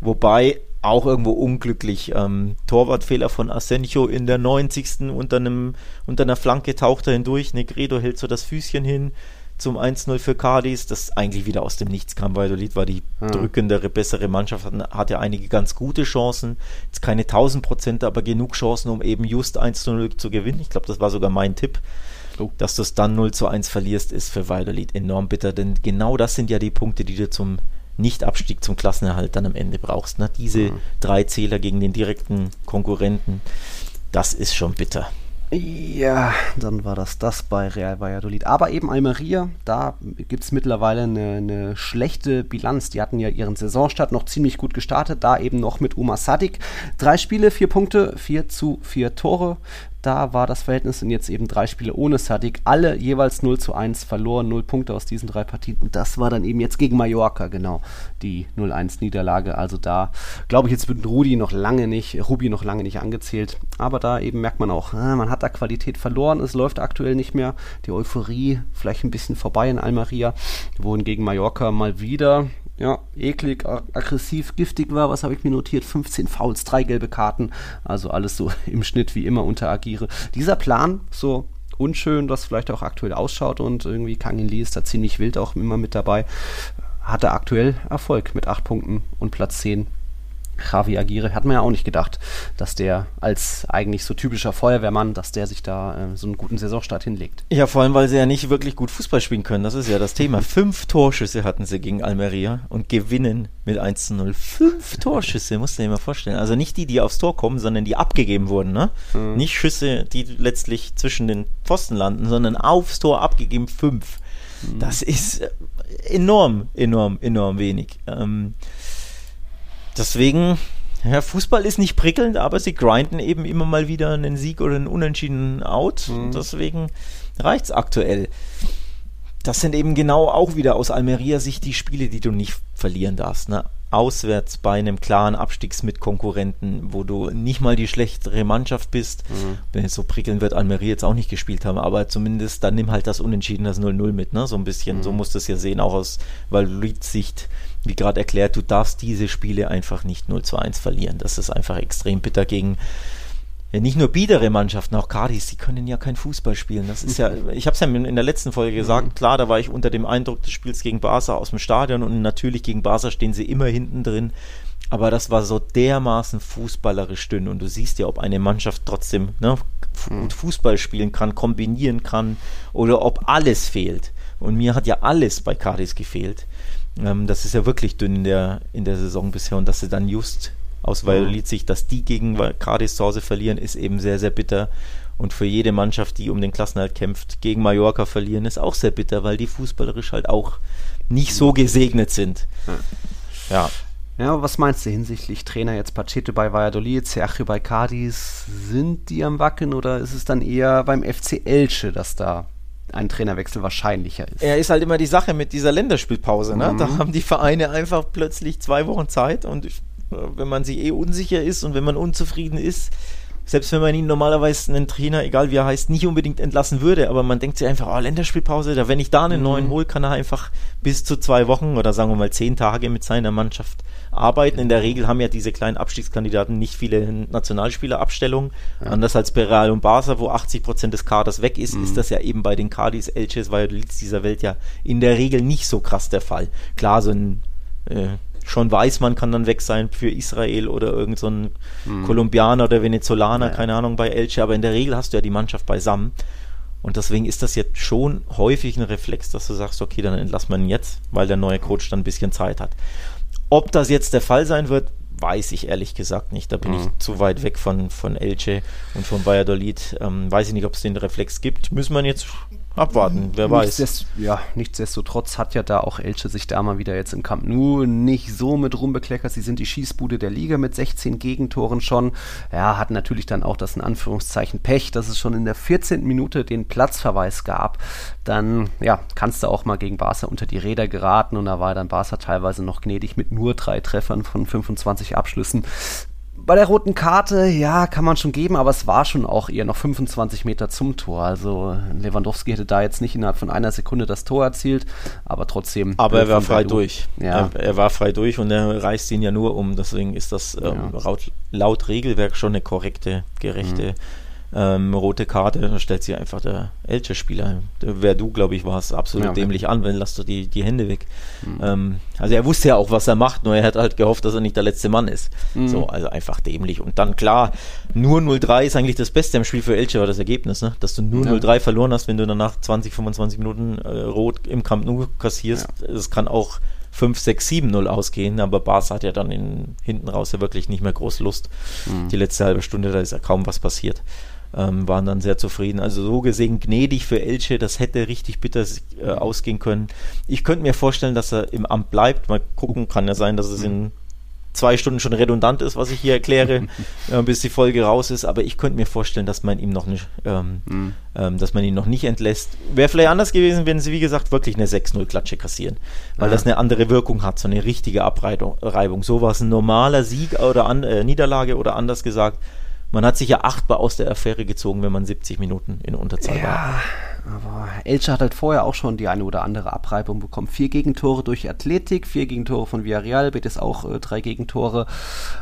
Wobei auch irgendwo unglücklich. Ähm, Torwartfehler von Asenjo in der 90. Unter, einem, unter einer Flanke taucht er hindurch. Negredo hält so das Füßchen hin zum 1-0 für Cadiz, das eigentlich wieder aus dem Nichts kam. Valladolid war die ja. drückendere, bessere Mannschaft, hatte einige ganz gute Chancen. Jetzt keine 1000 Prozent, aber genug Chancen, um eben just 1-0 zu gewinnen. Ich glaube, das war sogar mein Tipp. Oh. Dass du es dann 0 zu 1 verlierst, ist für Valladolid enorm bitter, denn genau das sind ja die Punkte, die du zum Nicht-Abstieg, zum Klassenerhalt dann am Ende brauchst. Ne? Diese mhm. drei Zähler gegen den direkten Konkurrenten, das ist schon bitter. Ja, dann war das das bei Real Valladolid. Aber eben Almeria, da gibt es mittlerweile eine, eine, schlechte Bilanz. Die hatten ja ihren Saisonstart noch ziemlich gut gestartet, da eben noch mit Uma Sadik. Drei Spiele, vier Punkte, vier zu vier Tore da war das Verhältnis und jetzt eben drei Spiele ohne Sadik, alle jeweils 0 zu 1 verloren, 0 Punkte aus diesen drei Partien. Und das war dann eben jetzt gegen Mallorca, genau, die 0-1-Niederlage. Also da glaube ich, jetzt wird Rudi noch lange nicht, Rubi noch lange nicht angezählt. Aber da eben merkt man auch, ah, man hat da Qualität verloren, es läuft aktuell nicht mehr. Die Euphorie vielleicht ein bisschen vorbei in Almeria, wohingegen Mallorca mal wieder ja, eklig, aggressiv, giftig war. Was habe ich mir notiert? 15 Fouls, drei gelbe Karten. Also alles so im Schnitt wie immer unter Agire. Dieser Plan, so unschön das vielleicht auch aktuell ausschaut und irgendwie Kangin Lee ist da ziemlich wild auch immer mit dabei, hat er aktuell Erfolg mit acht Punkten und Platz 10 Javi Aguirre hat man ja auch nicht gedacht, dass der als eigentlich so typischer Feuerwehrmann, dass der sich da äh, so einen guten Saisonstart hinlegt. Ja, vor allem, weil sie ja nicht wirklich gut Fußball spielen können. Das ist ja das Thema. Fünf Torschüsse hatten sie gegen Almeria und gewinnen mit 1 zu 0. Fünf Torschüsse, musst du dir mal vorstellen. Also nicht die, die aufs Tor kommen, sondern die abgegeben wurden. Ne? Mhm. Nicht Schüsse, die letztlich zwischen den Pfosten landen, sondern aufs Tor abgegeben fünf. Mhm. Das ist äh, enorm, enorm, enorm wenig. Ähm, Deswegen, ja, Fußball ist nicht prickelnd, aber sie grinden eben immer mal wieder einen Sieg oder einen unentschiedenen Out. Mhm. Deswegen reicht es aktuell. Das sind eben genau auch wieder aus Almeria-Sicht die Spiele, die du nicht verlieren darfst. Ne? Auswärts bei einem klaren Abstiegsmitkonkurrenten, wo du nicht mal die schlechtere Mannschaft bist. Mhm. Wenn es so prickeln wird, Almeria jetzt auch nicht gespielt haben, aber zumindest dann nimm halt das Unentschieden, das 0-0 mit, ne? So ein bisschen. Mhm. So musst du es ja sehen, auch aus Valladolid-Sicht wie gerade erklärt, du darfst diese Spiele einfach nicht 0 zu 1 verlieren. Das ist einfach extrem bitter gegen ja, nicht nur biedere Mannschaften, auch Cardis, die können ja kein Fußball spielen. Das ist ja, ich habe es ja in der letzten Folge gesagt, mhm. klar, da war ich unter dem Eindruck des Spiels gegen Barca aus dem Stadion und natürlich gegen Barca stehen sie immer hinten drin. Aber das war so dermaßen fußballerisch dünn und du siehst ja, ob eine Mannschaft trotzdem ne, mhm. gut Fußball spielen kann, kombinieren kann oder ob alles fehlt. Und mir hat ja alles bei Cardis gefehlt. Ähm, das ist ja wirklich dünn in der, in der Saison bisher und dass sie dann just aus Valladolid sich, dass die gegen Cardis zu Hause verlieren, ist eben sehr, sehr bitter. Und für jede Mannschaft, die um den Klassenhalt kämpft, gegen Mallorca verlieren, ist auch sehr bitter, weil die fußballerisch halt auch nicht so gesegnet sind. Ja. Ja, was meinst du hinsichtlich Trainer jetzt Pacheto bei Valladolid, Sergio bei Cadiz? Sind die am Wackeln oder ist es dann eher beim FC Elche, dass da ein Trainerwechsel wahrscheinlicher ist. Er ist halt immer die Sache mit dieser Länderspielpause. Ne? Mhm. Da haben die Vereine einfach plötzlich zwei Wochen Zeit und wenn man sich eh unsicher ist und wenn man unzufrieden ist, selbst wenn man ihn normalerweise einen Trainer, egal wie er heißt, nicht unbedingt entlassen würde, aber man denkt sich einfach, oh, Länderspielpause, da wenn ich da einen mhm. neuen hole, kann er einfach bis zu zwei Wochen oder sagen wir mal zehn Tage mit seiner Mannschaft arbeiten. In der Regel haben ja diese kleinen Abstiegskandidaten nicht viele Nationalspielerabstellungen. Ja. Anders als bei Real und Barca, wo 80 Prozent des Kaders weg ist, mhm. ist das ja eben bei den Cardis, Elches, Valladolids dieser Welt ja in der Regel nicht so krass der Fall. Klar, so ein äh, schon weiß, man kann dann weg sein für Israel oder irgend so ein mhm. Kolumbianer oder Venezolaner, ja. keine Ahnung, bei Elche, aber in der Regel hast du ja die Mannschaft beisammen. Und deswegen ist das jetzt schon häufig ein Reflex, dass du sagst, okay, dann entlass man ihn jetzt, weil der neue Coach dann ein bisschen Zeit hat. Ob das jetzt der Fall sein wird, weiß ich ehrlich gesagt nicht. Da bin mhm. ich zu weit weg von, von Elche und von Valladolid. Ähm, weiß ich nicht, ob es den Reflex gibt. Müssen wir jetzt abwarten, wer weiß. Nichtsdest ja, nichtsdestotrotz hat ja da auch Elche sich da mal wieder jetzt im Camp Nou nicht so mit rumbekleckert. Sie sind die Schießbude der Liga mit 16 Gegentoren schon. Ja, hatten natürlich dann auch das in Anführungszeichen Pech, dass es schon in der 14. Minute den Platzverweis gab. Dann, ja, kannst du auch mal gegen Barca unter die Räder geraten und da war dann Barca teilweise noch gnädig mit nur drei Treffern von 25 Abschlüssen bei der roten Karte, ja, kann man schon geben, aber es war schon auch eher noch 25 Meter zum Tor. Also Lewandowski hätte da jetzt nicht innerhalb von einer Sekunde das Tor erzielt, aber trotzdem. Aber er war frei Berlin. durch. Ja. Er, er, war frei durch und er reißt ihn ja nur um. Deswegen ist das ähm, ja. laut, laut, Regelwerk schon eine korrekte, gerechte mhm ähm, rote Karte, da stellt sich einfach der Elche-Spieler, wer du, glaube ich, warst, absolut ja, dämlich an, wenn lass du die, die Hände weg. Mhm. Ähm, also er wusste ja auch, was er macht, nur er hat halt gehofft, dass er nicht der letzte Mann ist. Mhm. So, also einfach dämlich. Und dann klar, nur 0-3 ist eigentlich das Beste im Spiel für Elche, war das Ergebnis, ne? dass du nur ja. 0-3 verloren hast, wenn du danach 20, 25 Minuten äh, rot im Camp Nou kassierst. Ja. kann auch 5, 6, 7, 0 ausgehen, aber Barca hat ja dann in, hinten raus ja wirklich nicht mehr groß Lust. Mhm. Die letzte halbe Stunde, da ist ja kaum was passiert ähm, waren dann sehr zufrieden. Also so gesehen gnädig für Elche, das hätte richtig bitter äh, ausgehen können. Ich könnte mir vorstellen, dass er im Amt bleibt. Mal gucken, kann ja sein, dass es in zwei Stunden schon redundant ist, was ich hier erkläre, äh, bis die Folge raus ist. Aber ich könnte mir vorstellen, dass man ihm noch nicht, ähm, mhm. ähm, dass man ihn noch nicht entlässt. Wäre vielleicht anders gewesen, wenn sie, wie gesagt, wirklich eine 6-0-Klatsche kassieren. Weil ja. das eine andere Wirkung hat, so eine richtige Abreibung. So war es ein normaler Sieg oder an, äh, Niederlage oder anders gesagt, man hat sich ja achtbar aus der Affäre gezogen, wenn man 70 Minuten in Unterzahl ja, war. Aber Elche hat halt vorher auch schon die eine oder andere Abreibung bekommen. Vier Gegentore durch Athletik, vier Gegentore von Villarreal, Betis auch äh, drei Gegentore.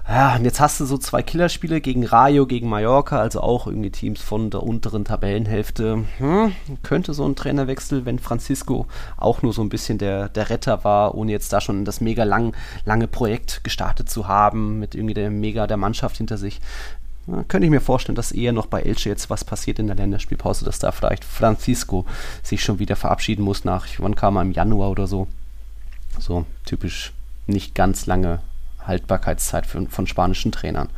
Ja, und jetzt hast du so zwei Killerspiele gegen Rayo, gegen Mallorca, also auch irgendwie Teams von der unteren Tabellenhälfte. Hm, könnte so ein Trainerwechsel, wenn Francisco auch nur so ein bisschen der, der Retter war, ohne jetzt da schon das mega lang, lange Projekt gestartet zu haben, mit irgendwie der mega der Mannschaft hinter sich. Ja, könnte ich mir vorstellen, dass eher noch bei Elche jetzt was passiert in der Länderspielpause, dass da vielleicht Francisco sich schon wieder verabschieden muss nach, wann kam er im Januar oder so. So typisch nicht ganz lange Haltbarkeitszeit für, von spanischen Trainern.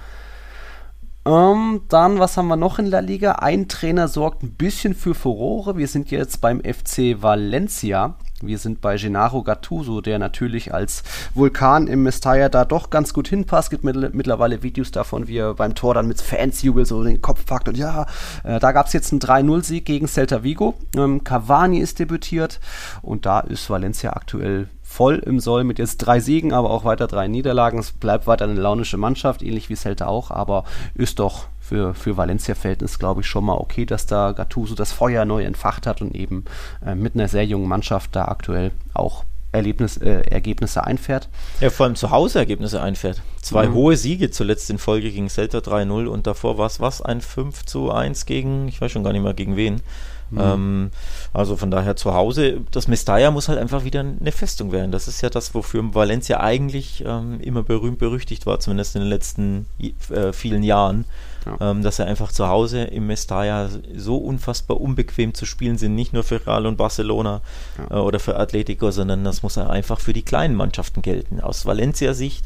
Ähm, dann, was haben wir noch in der Liga? Ein Trainer sorgt ein bisschen für Furore. Wir sind jetzt beim FC Valencia. Wir sind bei Gennaro Gattuso, der natürlich als Vulkan im Mestalla da doch ganz gut hinpasst. Gibt mittlerweile Videos davon, wie er beim Tor dann mit Fansjubel so den Kopf packt. Und ja, äh, da gab es jetzt einen 3-0-Sieg gegen Celta Vigo. Ähm, Cavani ist debütiert und da ist Valencia aktuell voll im Soll mit jetzt drei Siegen, aber auch weiter drei Niederlagen. Es bleibt weiter eine launische Mannschaft, ähnlich wie Celta auch, aber ist doch für, für Valencia-Verhältnis, glaube ich, schon mal okay, dass da Gattuso das Feuer neu entfacht hat und eben äh, mit einer sehr jungen Mannschaft da aktuell auch Erlebnis, äh, Ergebnisse einfährt. Ja, vor allem zu Hause Ergebnisse einfährt. Zwei mhm. hohe Siege zuletzt in Folge gegen Celta 3-0 und davor war es was? Ein 5 zu 1 gegen, ich weiß schon gar nicht mehr gegen wen. Mhm. Ähm, also von daher zu Hause, das Mestalla muss halt einfach wieder eine Festung werden. Das ist ja das, wofür Valencia eigentlich ähm, immer berühmt berüchtigt war, zumindest in den letzten äh, vielen Jahren. Ja. Ähm, dass er einfach zu Hause im Mestalla so unfassbar unbequem zu spielen sind, nicht nur für Real und Barcelona ja. äh, oder für Atletico, sondern das muss einfach für die kleinen Mannschaften gelten. Aus Valencia-Sicht,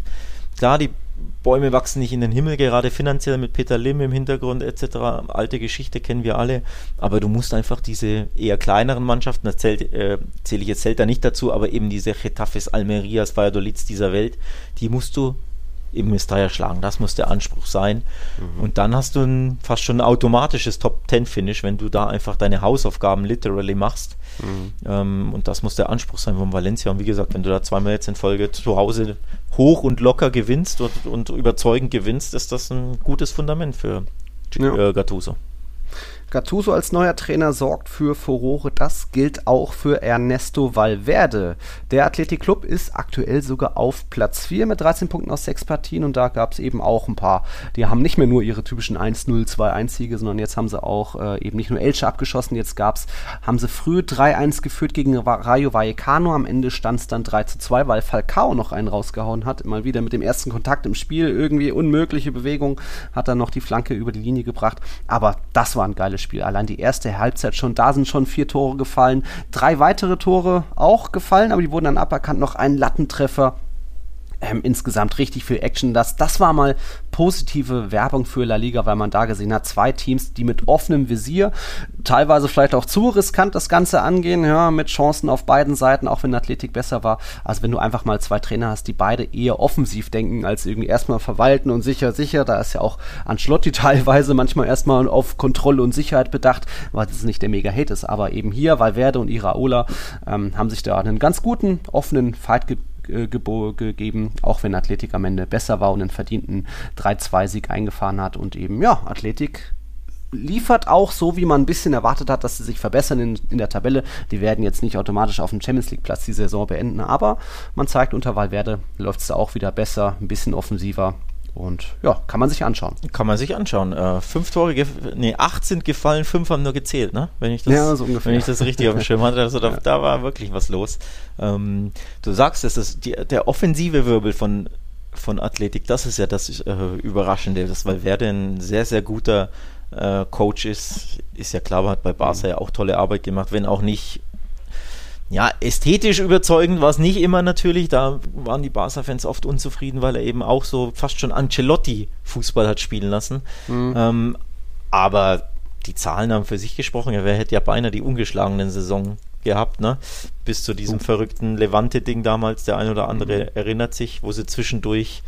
klar, die Bäume wachsen nicht in den Himmel, gerade finanziell mit Peter Lim im Hintergrund etc. Alte Geschichte kennen wir alle, aber du musst einfach diese eher kleineren Mannschaften, da zählt, äh, zähle ich jetzt Celta nicht dazu, aber eben diese Getafes, Almerias, Valladolids dieser Welt, die musst du im Mestalla schlagen. Das muss der Anspruch sein. Mhm. Und dann hast du ein, fast schon ein automatisches Top-10-Finish, wenn du da einfach deine Hausaufgaben literally machst. Mhm. Ähm, und das muss der Anspruch sein von Valencia. Und wie gesagt, wenn du da zweimal jetzt in Folge zu Hause hoch und locker gewinnst und, und überzeugend gewinnst, ist das ein gutes Fundament für ja. äh, Gattuso. Gattuso als neuer Trainer sorgt für Furore. Das gilt auch für Ernesto Valverde. Der Athletic Club ist aktuell sogar auf Platz 4 mit 13 Punkten aus 6 Partien und da gab es eben auch ein paar. Die haben nicht mehr nur ihre typischen 1-0, 2-1-Siege, sondern jetzt haben sie auch äh, eben nicht nur Elche abgeschossen, jetzt gab's, haben sie früh 3-1 geführt gegen Rayo Vallecano. Am Ende stand es dann 3-2, weil Falcao noch einen rausgehauen hat. Mal wieder mit dem ersten Kontakt im Spiel. Irgendwie unmögliche Bewegung. Hat dann noch die Flanke über die Linie gebracht. Aber das war ein geiles Spiel. Allein die erste Halbzeit schon, da sind schon vier Tore gefallen. Drei weitere Tore auch gefallen, aber die wurden dann aberkannt. Noch ein Lattentreffer ähm, insgesamt richtig viel Action. Das, das war mal positive Werbung für La Liga, weil man da gesehen hat, zwei Teams, die mit offenem Visier, teilweise vielleicht auch zu riskant das Ganze angehen, ja, mit Chancen auf beiden Seiten, auch wenn Athletik besser war. Also wenn du einfach mal zwei Trainer hast, die beide eher offensiv denken, als irgendwie erstmal verwalten und sicher, sicher, da ist ja auch Ancelotti teilweise manchmal erstmal auf Kontrolle und Sicherheit bedacht, weil das nicht der Mega-Hate ist. Aber eben hier, Valverde und Iraola ähm, haben sich da einen ganz guten, offenen Fight ge äh, gegeben, auch wenn Athletik am Ende besser war und einen verdienten 3-2-Sieg eingefahren hat. Und eben, ja, Athletik liefert auch so, wie man ein bisschen erwartet hat, dass sie sich verbessern in, in der Tabelle. Die werden jetzt nicht automatisch auf dem Champions League Platz die Saison beenden, aber man zeigt unter Valverde läuft es auch wieder besser, ein bisschen offensiver und ja, kann man sich anschauen. Kann man sich anschauen. Äh, fünf Tore, nee, acht sind gefallen, fünf haben nur gezählt, ne? Wenn ich das, ja, so ungefähr. Wenn ich das richtig auf dem Schirm hatte. Also da, ja. da war wirklich was los. Ähm, du sagst, es ist die, der offensive Wirbel von, von Athletik, das ist ja das äh, Überraschende, das, weil Werde ein sehr, sehr guter äh, Coach ist, ist ja klar, hat bei Barca mhm. ja auch tolle Arbeit gemacht, wenn auch nicht ja, ästhetisch überzeugend war es nicht immer natürlich. Da waren die Barca-Fans oft unzufrieden, weil er eben auch so fast schon Ancelotti-Fußball hat spielen lassen. Mhm. Ähm, aber die Zahlen haben für sich gesprochen. Er hätte ja beinahe die ungeschlagenen Saison gehabt, ne? Bis zu diesem mhm. verrückten Levante-Ding damals. Der ein oder andere mhm. erinnert sich, wo sie zwischendurch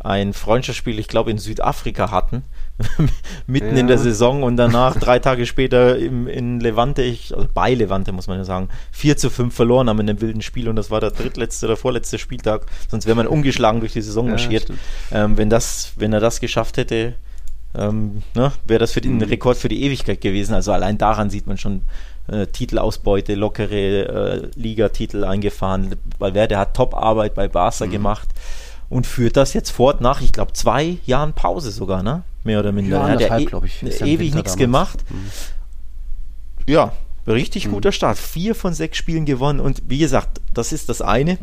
ein Freundschaftsspiel, ich glaube, in Südafrika hatten, mitten ja. in der Saison und danach drei Tage später im, in Levante, ich, also bei Levante muss man ja sagen, 4 zu 5 verloren haben in einem wilden Spiel und das war der drittletzte oder vorletzte Spieltag, sonst wäre man ungeschlagen durch die Saison marschiert. ähm, wenn, das, wenn er das geschafft hätte, ähm, ne, wäre das für den Rekord für die Ewigkeit gewesen. Also allein daran sieht man schon äh, Titelausbeute, lockere äh, Ligatitel eingefahren. Valverde hat Top-Arbeit bei Barca Mhm. gemacht und führt das jetzt fort nach, ich glaube, zwei Jahren Pause sogar, ne? Mehr oder minder. Ja, Er hat e- ja im ewig nichts gemacht. Ja, richtig Mhm. guter Start. Vier von sechs Spielen gewonnen und wie gesagt, das ist das eine.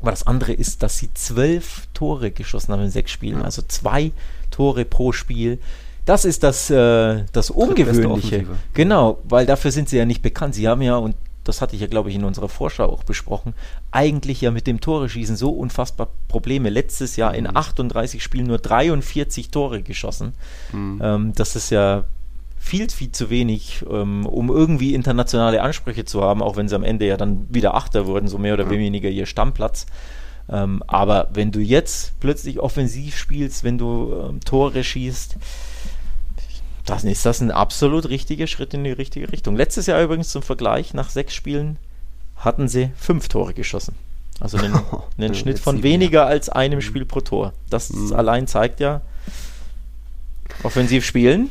Aber das andere ist, dass sie zwölf Tore geschossen haben in sechs Spielen. Also zwei Tore pro Spiel. Das ist das, äh, das Ungewöhnliche. Genau, weil dafür sind sie ja nicht bekannt. Sie haben ja, und das hatte ich ja, glaube ich, in unserer Vorschau auch besprochen, eigentlich ja mit dem Tore-Schießen so unfassbar Probleme. Letztes Jahr in 38 Spielen nur 43 Tore geschossen. Ähm, das ist ja viel, viel zu wenig, ähm, um irgendwie internationale Ansprüche zu haben, auch wenn sie am Ende ja dann wieder Achter wurden, so mehr oder weniger ihr Stammplatz. Ähm, aber wenn du jetzt plötzlich offensiv spielst, wenn du ähm, Tore schießt, dann ist das ein absolut richtiger Schritt in die richtige Richtung. Letztes Jahr übrigens zum Vergleich, nach sechs Spielen hatten sie fünf Tore geschossen. Also einen, einen Schnitt von weniger als einem Spiel pro Tor. Das Mhm. allein zeigt ja, offensiv spielen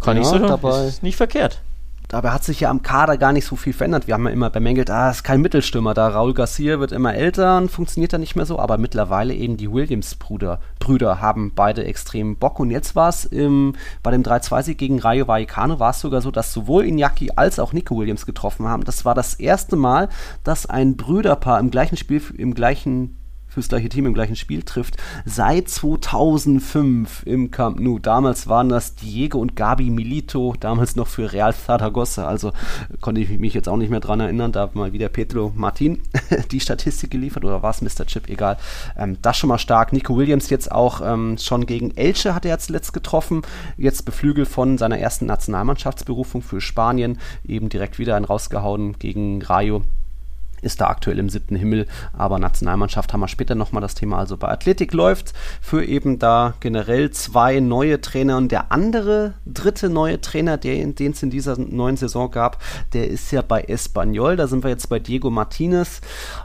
kann Ja, ich so dabei- ist nicht verkehrt. Dabei hat sich ja am Kader gar nicht so viel verändert. Wir haben ja immer bemängelt, ah, ist kein Mittelstürmer da. Raul Garcia wird immer älter und funktioniert dann nicht mehr so. Aber mittlerweile eben die Williams-Brüder Brüder haben beide extrem Bock. Und jetzt war es bei dem 3-2-Sieg gegen Rayo Vallecano war es sogar so, dass sowohl Iñaki als auch Nico Williams getroffen haben. Das war das erste Mal, dass ein Brüderpaar im gleichen Spiel, im gleichen fürs gleiche Team im gleichen Spiel trifft, seit 2005 im Camp Nou. Damals waren das Diego und Gabi Milito, damals noch für Real Zaragoza. Also konnte ich mich jetzt auch nicht mehr dran erinnern. Da mal wieder Pedro Martin die Statistik geliefert oder war es Mr. Chip? Egal. Ähm, das schon mal stark. Nico Williams jetzt auch ähm, schon gegen Elche hat er jetzt letzt getroffen. Jetzt beflügelt von seiner ersten Nationalmannschaftsberufung für Spanien. Eben direkt wieder einen rausgehauen gegen Rayo ist da aktuell im siebten Himmel, aber Nationalmannschaft haben wir später nochmal das Thema. Also bei Athletik läuft für eben da generell zwei neue Trainer und der andere dritte neue Trainer, den es in dieser neuen Saison gab, der ist ja bei Espanyol. Da sind wir jetzt bei Diego Martinez.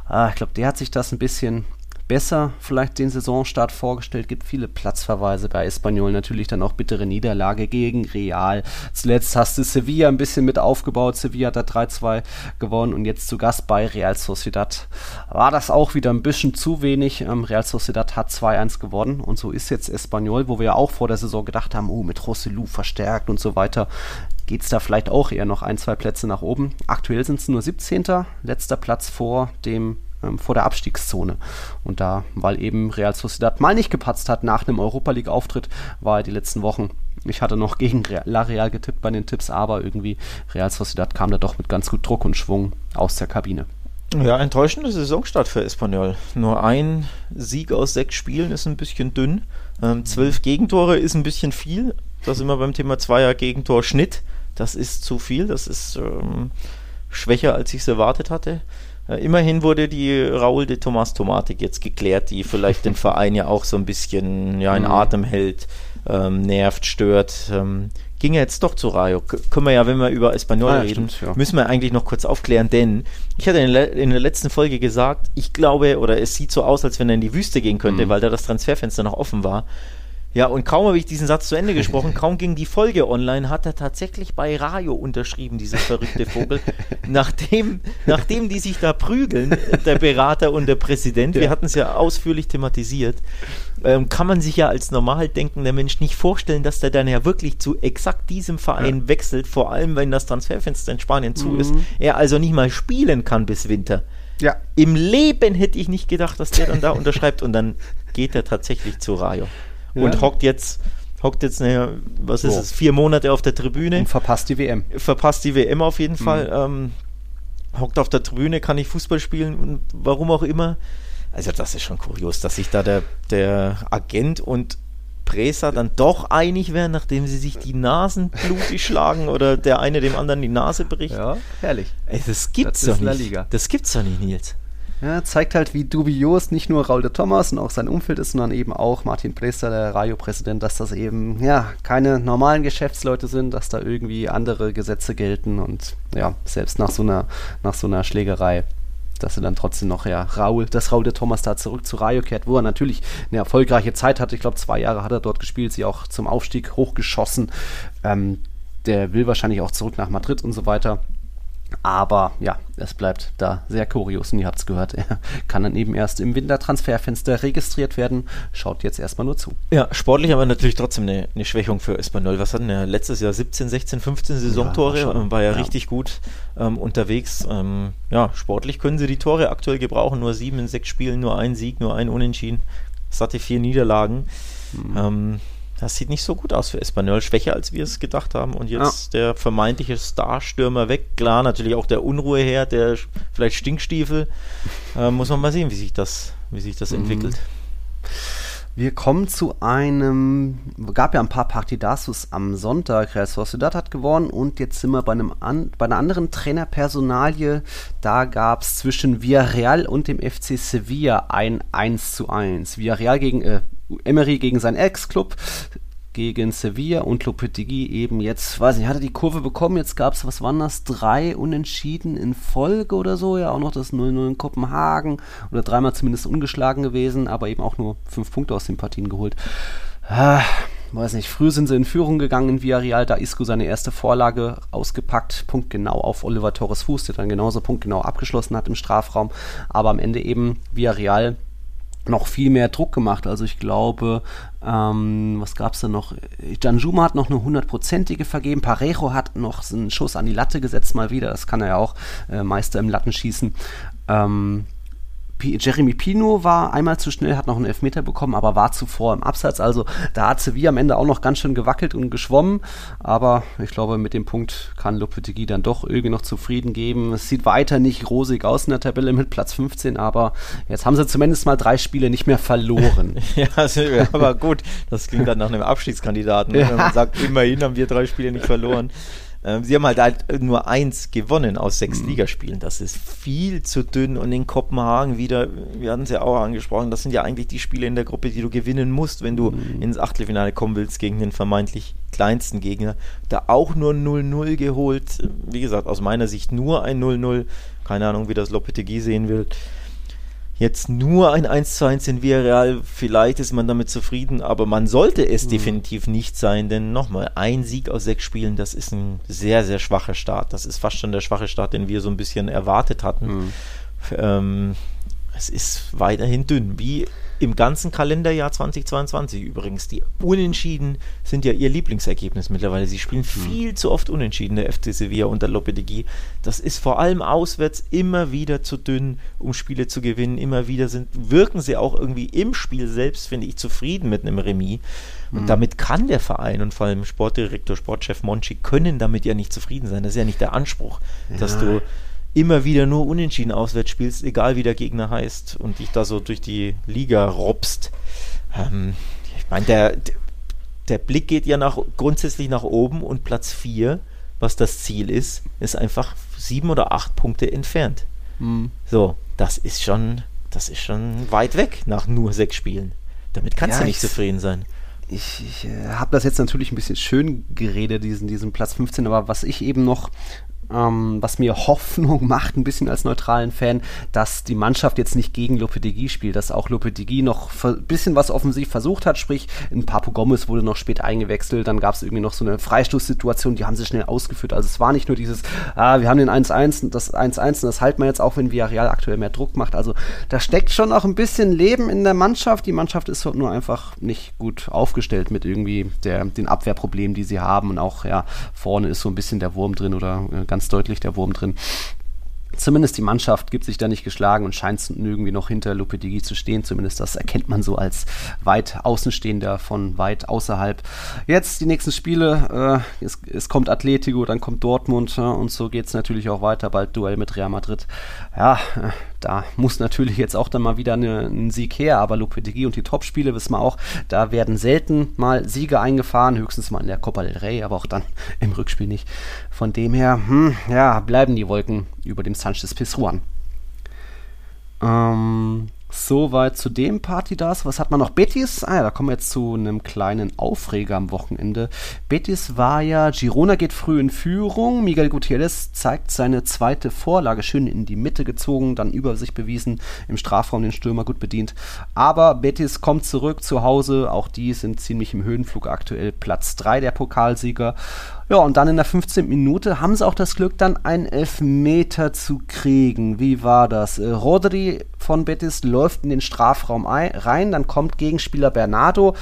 Ah, ich glaube, der hat sich das ein bisschen besser vielleicht den Saisonstart vorgestellt. Gibt viele Platzverweise bei Espanyol. Natürlich dann auch bittere Niederlage gegen Real. Zuletzt hast du Sevilla ein bisschen mit aufgebaut. Sevilla hat da 3-2 gewonnen und jetzt zu Gast bei Real Sociedad. War das auch wieder ein bisschen zu wenig. Ähm, Real Sociedad hat 2-1 gewonnen und so ist jetzt Espanyol, wo wir ja auch vor der Saison gedacht haben, oh, mit Rossellou verstärkt und so weiter geht es da vielleicht auch eher noch ein, zwei Plätze nach oben. Aktuell sind es nur 17. Letzter Platz vor dem ähm, vor der Abstiegszone. Und da, weil eben Real Sociedad mal nicht gepatzt hat nach einem Europa League-Auftritt, war er die letzten Wochen. Ich hatte noch gegen Real, La Real getippt bei den Tipps, aber irgendwie Real Sociedad kam da doch mit ganz gut Druck und Schwung aus der Kabine. Ja, enttäuschender Saisonstart für Espanyol. Nur ein Sieg aus sechs Spielen ist ein bisschen dünn. Ähm, zwölf Gegentore ist ein bisschen viel. Da sind wir beim Thema Zweier Gegentorschnitt. Das ist zu viel. Das ist ähm, schwächer, als ich es erwartet hatte. Äh, immerhin wurde die Raul de Tomas Tomatik jetzt geklärt, die vielleicht den Verein ja auch so ein bisschen ja, in Mhm. Atem hält, ähm, nervt, stört. Ähm, ging er jetzt doch zu Rayo. Können wir ja, wenn wir über Espanyol Ah, ja, reden, stimmt, ja. müssen wir eigentlich noch kurz aufklären, denn ich hatte in, in der letzten Folge gesagt, ich glaube, oder es sieht so aus, als wenn er in die Wüste gehen könnte, Mhm. weil da das Transferfenster noch offen war. Ja, und kaum habe ich diesen Satz zu Ende gesprochen, kaum ging die Folge online, hat er tatsächlich bei Rayo unterschrieben, dieser verrückte Vogel. nachdem, nachdem die sich da prügeln, der Berater und der Präsident, wir hatten es ja ausführlich thematisiert, ähm, kann man sich ja als normal denkender Mensch nicht vorstellen, dass der dann ja wirklich zu exakt diesem Verein wechselt, vor allem wenn das Transferfenster in Spanien zu ist. Er also nicht mal spielen kann bis Winter. Ja. Im Leben hätte ich nicht gedacht, dass der dann da unterschreibt und dann geht er tatsächlich zu Rayo. Und Ja. hockt jetzt, hockt jetzt, naja, was ist So. es, vier Monate auf der Tribüne, Und verpasst die WM. verpasst die WM auf jeden Fall, ähm, hockt auf der Tribüne, kann nicht Fußball spielen und warum auch immer. Also das ist schon kurios, dass sich da der, der Agent und Presa dann doch einig wären, nachdem sie sich die Nasen blutig schlagen oder der eine dem anderen die Nase bricht. Ja, herrlich. Ey, das gibt's Das doch nicht. Liga. Das gibt's doch nicht, Nils. Ja, zeigt halt, wie dubios nicht nur Raul de Thomas und auch sein Umfeld ist, sondern eben auch Martin Prester, der Rayo-Präsident, dass das eben ja keine normalen Geschäftsleute sind, dass da irgendwie andere Gesetze gelten und ja, selbst nach so einer, nach so einer Schlägerei dass er dann trotzdem noch, ja, Raul, dass Raul de Thomas da zurück zu Rayo kehrt, wo er natürlich eine erfolgreiche Zeit hatte. Ich glaube, zwei Jahre hat er dort gespielt, sie auch zum Aufstieg hochgeschossen. Ähm, der will wahrscheinlich auch zurück nach Madrid und so weiter. Aber ja, es bleibt da sehr kurios und ihr habt es gehört, er kann dann eben erst im Wintertransferfenster registriert werden. Schaut jetzt erstmal nur zu. Ja, sportlich aber natürlich trotzdem eine, eine Schwächung für Espanyol. Was hatten er letztes Jahr? 17, 16, 15 Saisontore, ja, war, war ja, ja, richtig gut ähm, unterwegs. Ähm, ja, sportlich können sie die Tore aktuell gebrauchen. Nur sieben in sechs Spielen, nur ein Sieg, nur ein Unentschieden. Satte vier Niederlagen. Mhm. Ähm, das sieht nicht so gut aus für Espanyol. Schwächer, als wir es gedacht haben. Und jetzt ja. der vermeintliche Starstürmer weg. Klar, natürlich auch der Unruhe her, der vielleicht Stinkstiefel. Äh, muss man mal sehen, wie sich das, wie sich das mhm. entwickelt. Wir kommen zu einem, gab ja ein paar Partidasus am Sonntag. Real Sociedad hat gewonnen und jetzt sind wir bei, einem an, bei einer anderen Trainerpersonalie. Da gab es zwischen Villarreal und dem FC Sevilla ein 1 zu 1. Villarreal gegen, äh, Emery gegen seinen Ex-Club gegen Sevilla und Lopetegui eben jetzt, weiß nicht, hat er die Kurve bekommen, jetzt gab es, was waren das, drei Unentschieden in Folge oder so, ja auch noch das 0-0 in Kopenhagen oder dreimal zumindest ungeschlagen gewesen, aber eben auch nur fünf Punkte aus den Partien geholt. Ah, weiß nicht, früh sind sie in Führung gegangen in Villarreal, da Isco seine erste Vorlage ausgepackt, punktgenau auf Oliver Torres Fuß, der dann genauso punktgenau abgeschlossen hat im Strafraum, aber am Ende eben Villarreal noch viel mehr Druck gemacht. Also ich glaube, ähm, was gab es da noch? Janjuma hat noch eine hundertprozentige vergeben. Parejo hat noch einen Schuss an die Latte gesetzt mal wieder. Das kann er ja auch, äh, Meister im Lattenschießen. Ähm, Jeremy Pino war einmal zu schnell, hat noch einen Elfmeter bekommen, aber war zuvor im Absatz. Also da hat Sevilla am Ende auch noch ganz schön gewackelt und geschwommen. Aber ich glaube, mit dem Punkt kann Lopetegui dann doch irgendwie noch zufrieden geben. Es sieht weiter nicht rosig aus in der Tabelle mit Platz 15, aber jetzt haben sie zumindest mal drei Spiele nicht mehr verloren. ja, aber gut, das klingt dann nach einem Abstiegskandidaten. Ja. Wenn man sagt, immerhin haben wir drei Spiele nicht verloren. Ähm, sie haben halt, halt nur eins gewonnen aus sechs mhm. Ligaspielen. Das ist viel zu dünn. Und in Kopenhagen wieder, wir hatten es ja auch angesprochen, das sind ja eigentlich die Spiele in der Gruppe, die du gewinnen musst, wenn du mhm. ins Achtelfinale kommen willst gegen den vermeintlich kleinsten Gegner. Da auch nur 0-0 geholt. Wie gesagt, aus meiner Sicht nur ein 0-0. Keine Ahnung, wie das Lopetegui sehen will. Jetzt nur ein 1 zu 1 in Villarreal, vielleicht ist man damit zufrieden, aber man sollte es mhm. definitiv nicht sein, denn nochmal, ein Sieg aus sechs Spielen, das ist ein sehr, sehr schwacher Start. Das ist fast schon der schwache Start, den wir so ein bisschen erwartet hatten. Mhm. Ähm, es ist weiterhin dünn, wie im ganzen Kalenderjahr 2022 übrigens. Die Unentschieden sind ja ihr Lieblingsergebnis mittlerweile. Sie spielen hm. viel zu oft Unentschieden, der FC Sevilla unter Lopetegui. Das ist vor allem auswärts immer wieder zu dünn, um Spiele zu gewinnen. Immer wieder sind, wirken sie auch irgendwie im Spiel selbst, finde ich, zufrieden mit einem Remis. Und mhm. damit kann der Verein und vor allem Sportdirektor, Sportchef Monchi können damit ja nicht zufrieden sein. Das ist ja nicht der Anspruch, ja. dass du immer wieder nur unentschieden auswärts spielst, egal wie der Gegner heißt und dich da so durch die Liga robst. Ähm, ich meine, der, der Blick geht ja nach, grundsätzlich nach oben und Platz 4, was das Ziel ist, ist einfach sieben oder acht Punkte entfernt. Mhm. So, das ist schon, das ist schon weit weg nach nur sechs Spielen. Damit kannst ja, du nicht zufrieden sein ich, ich äh, habe das jetzt natürlich ein bisschen schön geredet, diesen, diesen Platz 15, aber was ich eben noch ähm, was mir Hoffnung macht, ein bisschen als neutralen Fan, dass die Mannschaft jetzt nicht gegen Lopetegui spielt, dass auch Lopetegui noch ein bisschen was offensiv versucht hat, sprich, ein Papo Gomez wurde noch später eingewechselt, dann gab es irgendwie noch so eine Freistoßsituation, die haben sie schnell ausgeführt. Also es war nicht nur dieses, ah, wir haben den 1-1, das 1-1 und das halten wir jetzt auch, wenn Villarreal aktuell mehr Druck macht. Also da steckt schon auch ein bisschen Leben in der Mannschaft. Die Mannschaft ist nur einfach nicht gut aufgestellt mit irgendwie der, den Abwehrproblemen, die sie haben und auch, ja, vorne ist so ein bisschen der Wurm drin oder äh, ganz ganz deutlich der Wurm drin. Zumindest die Mannschaft gibt sich da nicht geschlagen und scheint irgendwie noch hinter Lopetegui zu stehen. Zumindest das erkennt man so als weit Außenstehender von weit außerhalb. Jetzt die nächsten Spiele. Äh, es, es, kommt Atletico, dann kommt Dortmund äh, und so geht es natürlich auch weiter. Bald Duell mit Real Madrid. Ja, da muss natürlich jetzt auch dann mal wieder eine, ein Sieg her, aber Lopetegui und die Topspiele wissen wir auch, da werden selten mal Siege eingefahren, höchstens mal in der Copa del Rey, aber auch dann im Rückspiel nicht. Von dem her, hm, ja, bleiben die Wolken über dem Sanchez Pizjuan. Ähm, Soweit zu dem Partidas. Was hat man noch? Betis. Ah ja, da kommen wir jetzt zu einem kleinen Aufreger am Wochenende. Betis war ja, Girona geht früh in Führung. Miguel Gutierrez zeigt seine zweite Vorlage schön in die Mitte gezogen, dann über sich bewiesen, im Strafraum den Stürmer gut bedient. Aber Betis kommt zurück zu Hause. Auch die sind ziemlich im Höhenflug aktuell. Platz 3 der Pokalsieger. Ja, und dann in der 15. Minute haben sie auch das Glück, dann einen Elfmeter zu kriegen. Wie war das? Äh, Rodri von Betis läuft in den Strafraum rein, dann kommt Gegenspieler Bernardo.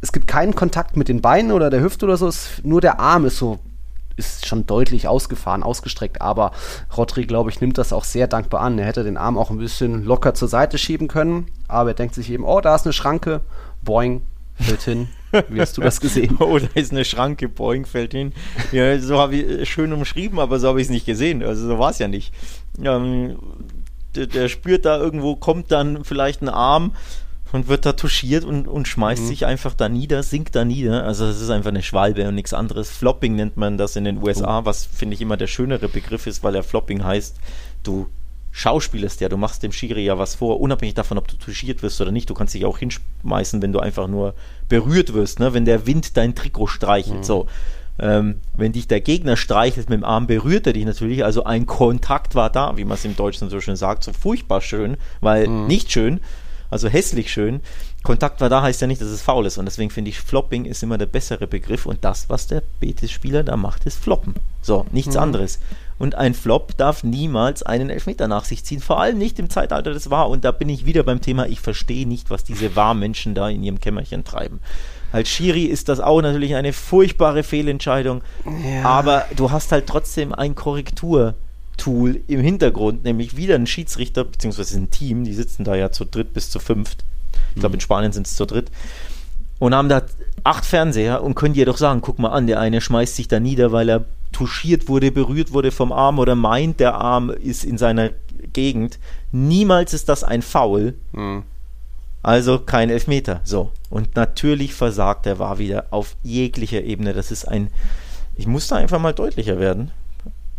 Es gibt keinen Kontakt mit den Beinen oder der Hüfte oder so, es, nur der Arm ist so ist schon deutlich ausgefahren, ausgestreckt, aber Rodri, glaube ich, nimmt das auch sehr dankbar an. Er hätte den Arm auch ein bisschen locker zur Seite schieben können, aber er denkt sich eben, oh, da ist eine Schranke, boing, fällt hin. Wie hast du das gesehen? oh, da ist eine Schranke, Boeing fällt hin. Ja, so habe ich es schön umschrieben, aber so habe ich es nicht gesehen. Also so war es ja nicht. Ähm, der, der, spürt da irgendwo, kommt dann vielleicht ein Arm und wird da touchiert und, und schmeißt mhm. sich einfach da nieder, sinkt da nieder. Also das ist einfach eine Schwalbe und nichts anderes. Flopping nennt man das in den USA, was finde ich immer der schönere Begriff ist, weil er Flopping heißt, du schauspielst ja, du machst dem Schiri ja was vor, unabhängig davon, ob du touchiert wirst oder nicht. Du kannst dich auch hinschmeißen, wenn du einfach nur berührt wirst, ne? wenn der Wind dein Trikot streichelt. Mhm. So. Ähm, wenn dich der Gegner streichelt mit dem Arm, berührt er dich natürlich. Also ein Kontakt war da, wie man es im Deutschen so schön sagt. So furchtbar schön, weil mhm. nicht schön, also hässlich schön. Kontakt war da heißt ja nicht, dass es faul ist. Und deswegen finde ich, Flopping ist immer der bessere Begriff. Und das, was der Betis-Spieler da macht, ist Floppen. So, nichts mhm. anderes. Und ein Flop darf niemals einen Elfmeter nach sich ziehen. Vor allem nicht im Zeitalter des War. Und da bin ich wieder beim Thema, ich verstehe nicht, was diese Wahrmenschen da in ihrem Kämmerchen treiben. Als Schiri ist das auch natürlich eine furchtbare Fehlentscheidung. Ja. Aber du hast halt trotzdem ein Korrektur. Tool im Hintergrund, nämlich wieder ein Schiedsrichter, beziehungsweise ein Team, die sitzen da ja zu dritt bis zu fünft. Ich glaube, in Spanien sind es zu dritt. Und haben da acht Fernseher und können dir doch sagen, guck mal an, der eine schmeißt sich da nieder, weil er touchiert wurde, berührt wurde vom Arm oder meint, der Arm ist in seiner Gegend. Niemals ist das ein Foul. Mhm. Also kein Elfmeter. So. Und natürlich versagt er war wieder auf jeglicher Ebene. Das ist ein. Ich muss da einfach mal deutlicher werden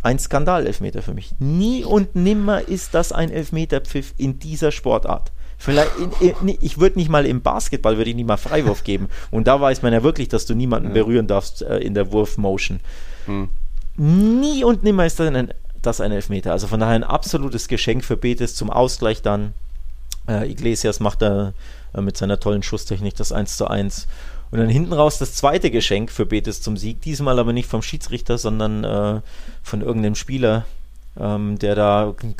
ein Skandal-Elfmeter für mich. Nie und nimmer ist das ein Elfmeterpfiff in dieser Sportart. Vielleicht in, in, ich würde nicht mal im Basketball würde ich nicht mal Freiwurf geben. Und da weiß man ja wirklich, dass du niemanden berühren darfst äh, in der Wurfmotion. Hm. Nie und nimmer ist das ein, das ein Elfmeter. Also von daher ein absolutes Geschenk für Betis zum Ausgleich dann. Äh, Iglesias macht da äh, mit seiner tollen Schusstechnik das 1 zu 1. Und dann hinten raus das zweite Geschenk für Betis zum Sieg. Diesmal aber nicht vom Schiedsrichter, sondern äh, von irgendeinem Spieler, ähm, der da einen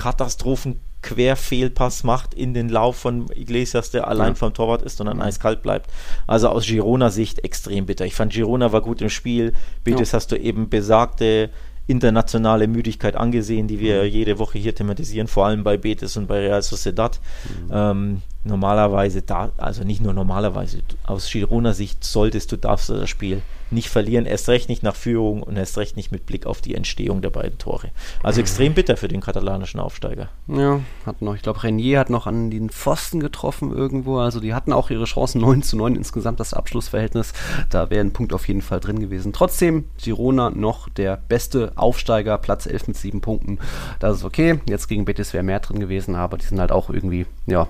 Katastrophen-Querfehlpass macht in den Lauf von Iglesias, der allein ja. vom Torwart ist und dann mhm. eiskalt bleibt. Also aus Girona-Sicht extrem bitter. Ich fand Girona war gut im Spiel. Betis ja. hast du eben besagte internationale Müdigkeit angesehen, die wir mhm. jede Woche hier thematisieren, vor allem bei Betis und bei Real Sociedad. Mhm. Ähm, normalerweise da, also nicht nur normalerweise, aus Girona Sicht solltest du, darfst du das Spiel nicht verlieren, erst recht nicht nach Führung und erst recht nicht mit Blick auf die Entstehung der beiden Tore. Also extrem bitter für den katalanischen Aufsteiger. Ja, hat noch, ich glaube, Renier hat noch an den Pfosten getroffen irgendwo, also die hatten auch ihre Chancen 9 zu 9 insgesamt, das Abschlussverhältnis, da wäre ein Punkt auf jeden Fall drin gewesen. Trotzdem, Girona noch der beste Aufsteiger, Platz 11 mit 7 Punkten, das ist okay, jetzt gegen Betis wäre mehr drin gewesen, aber die sind halt auch irgendwie, ja,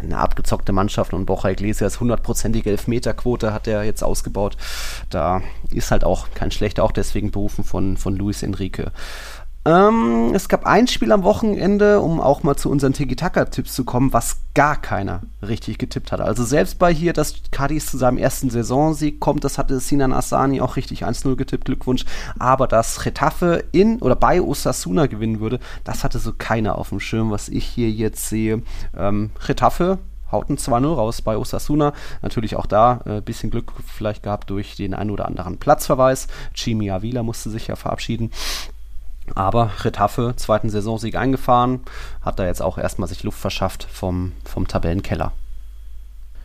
eine abgezockte Mannschaft und Borja Iglesias hundertprozentige Elfmeterquote hat er jetzt ausgebaut. Da ist halt auch kein schlechter, auch deswegen berufen von, von Luis Enrique. Ähm, es gab ein Spiel am Wochenende, um auch mal zu unseren Tiki-Taka-Tipps zu kommen, was gar keiner richtig getippt hat. Also selbst bei hier, dass Cadiz zu seinem ersten Saisonsieg kommt, das hatte Sinan Asani auch richtig 1-0 getippt, Glückwunsch. Aber dass Retafe in oder bei Osasuna gewinnen würde, das hatte so keiner auf dem Schirm, was ich hier jetzt sehe. Ähm, Retafe haut ein 2-0 raus bei Osasuna. Natürlich auch da ein äh, bisschen Glück vielleicht gehabt durch den einen oder anderen Platzverweis. Chimi Avila musste sich ja verabschieden. Aber Retafe, zweiten Saisonsieg eingefahren, hat da jetzt auch erstmal sich Luft verschafft vom, vom Tabellenkeller.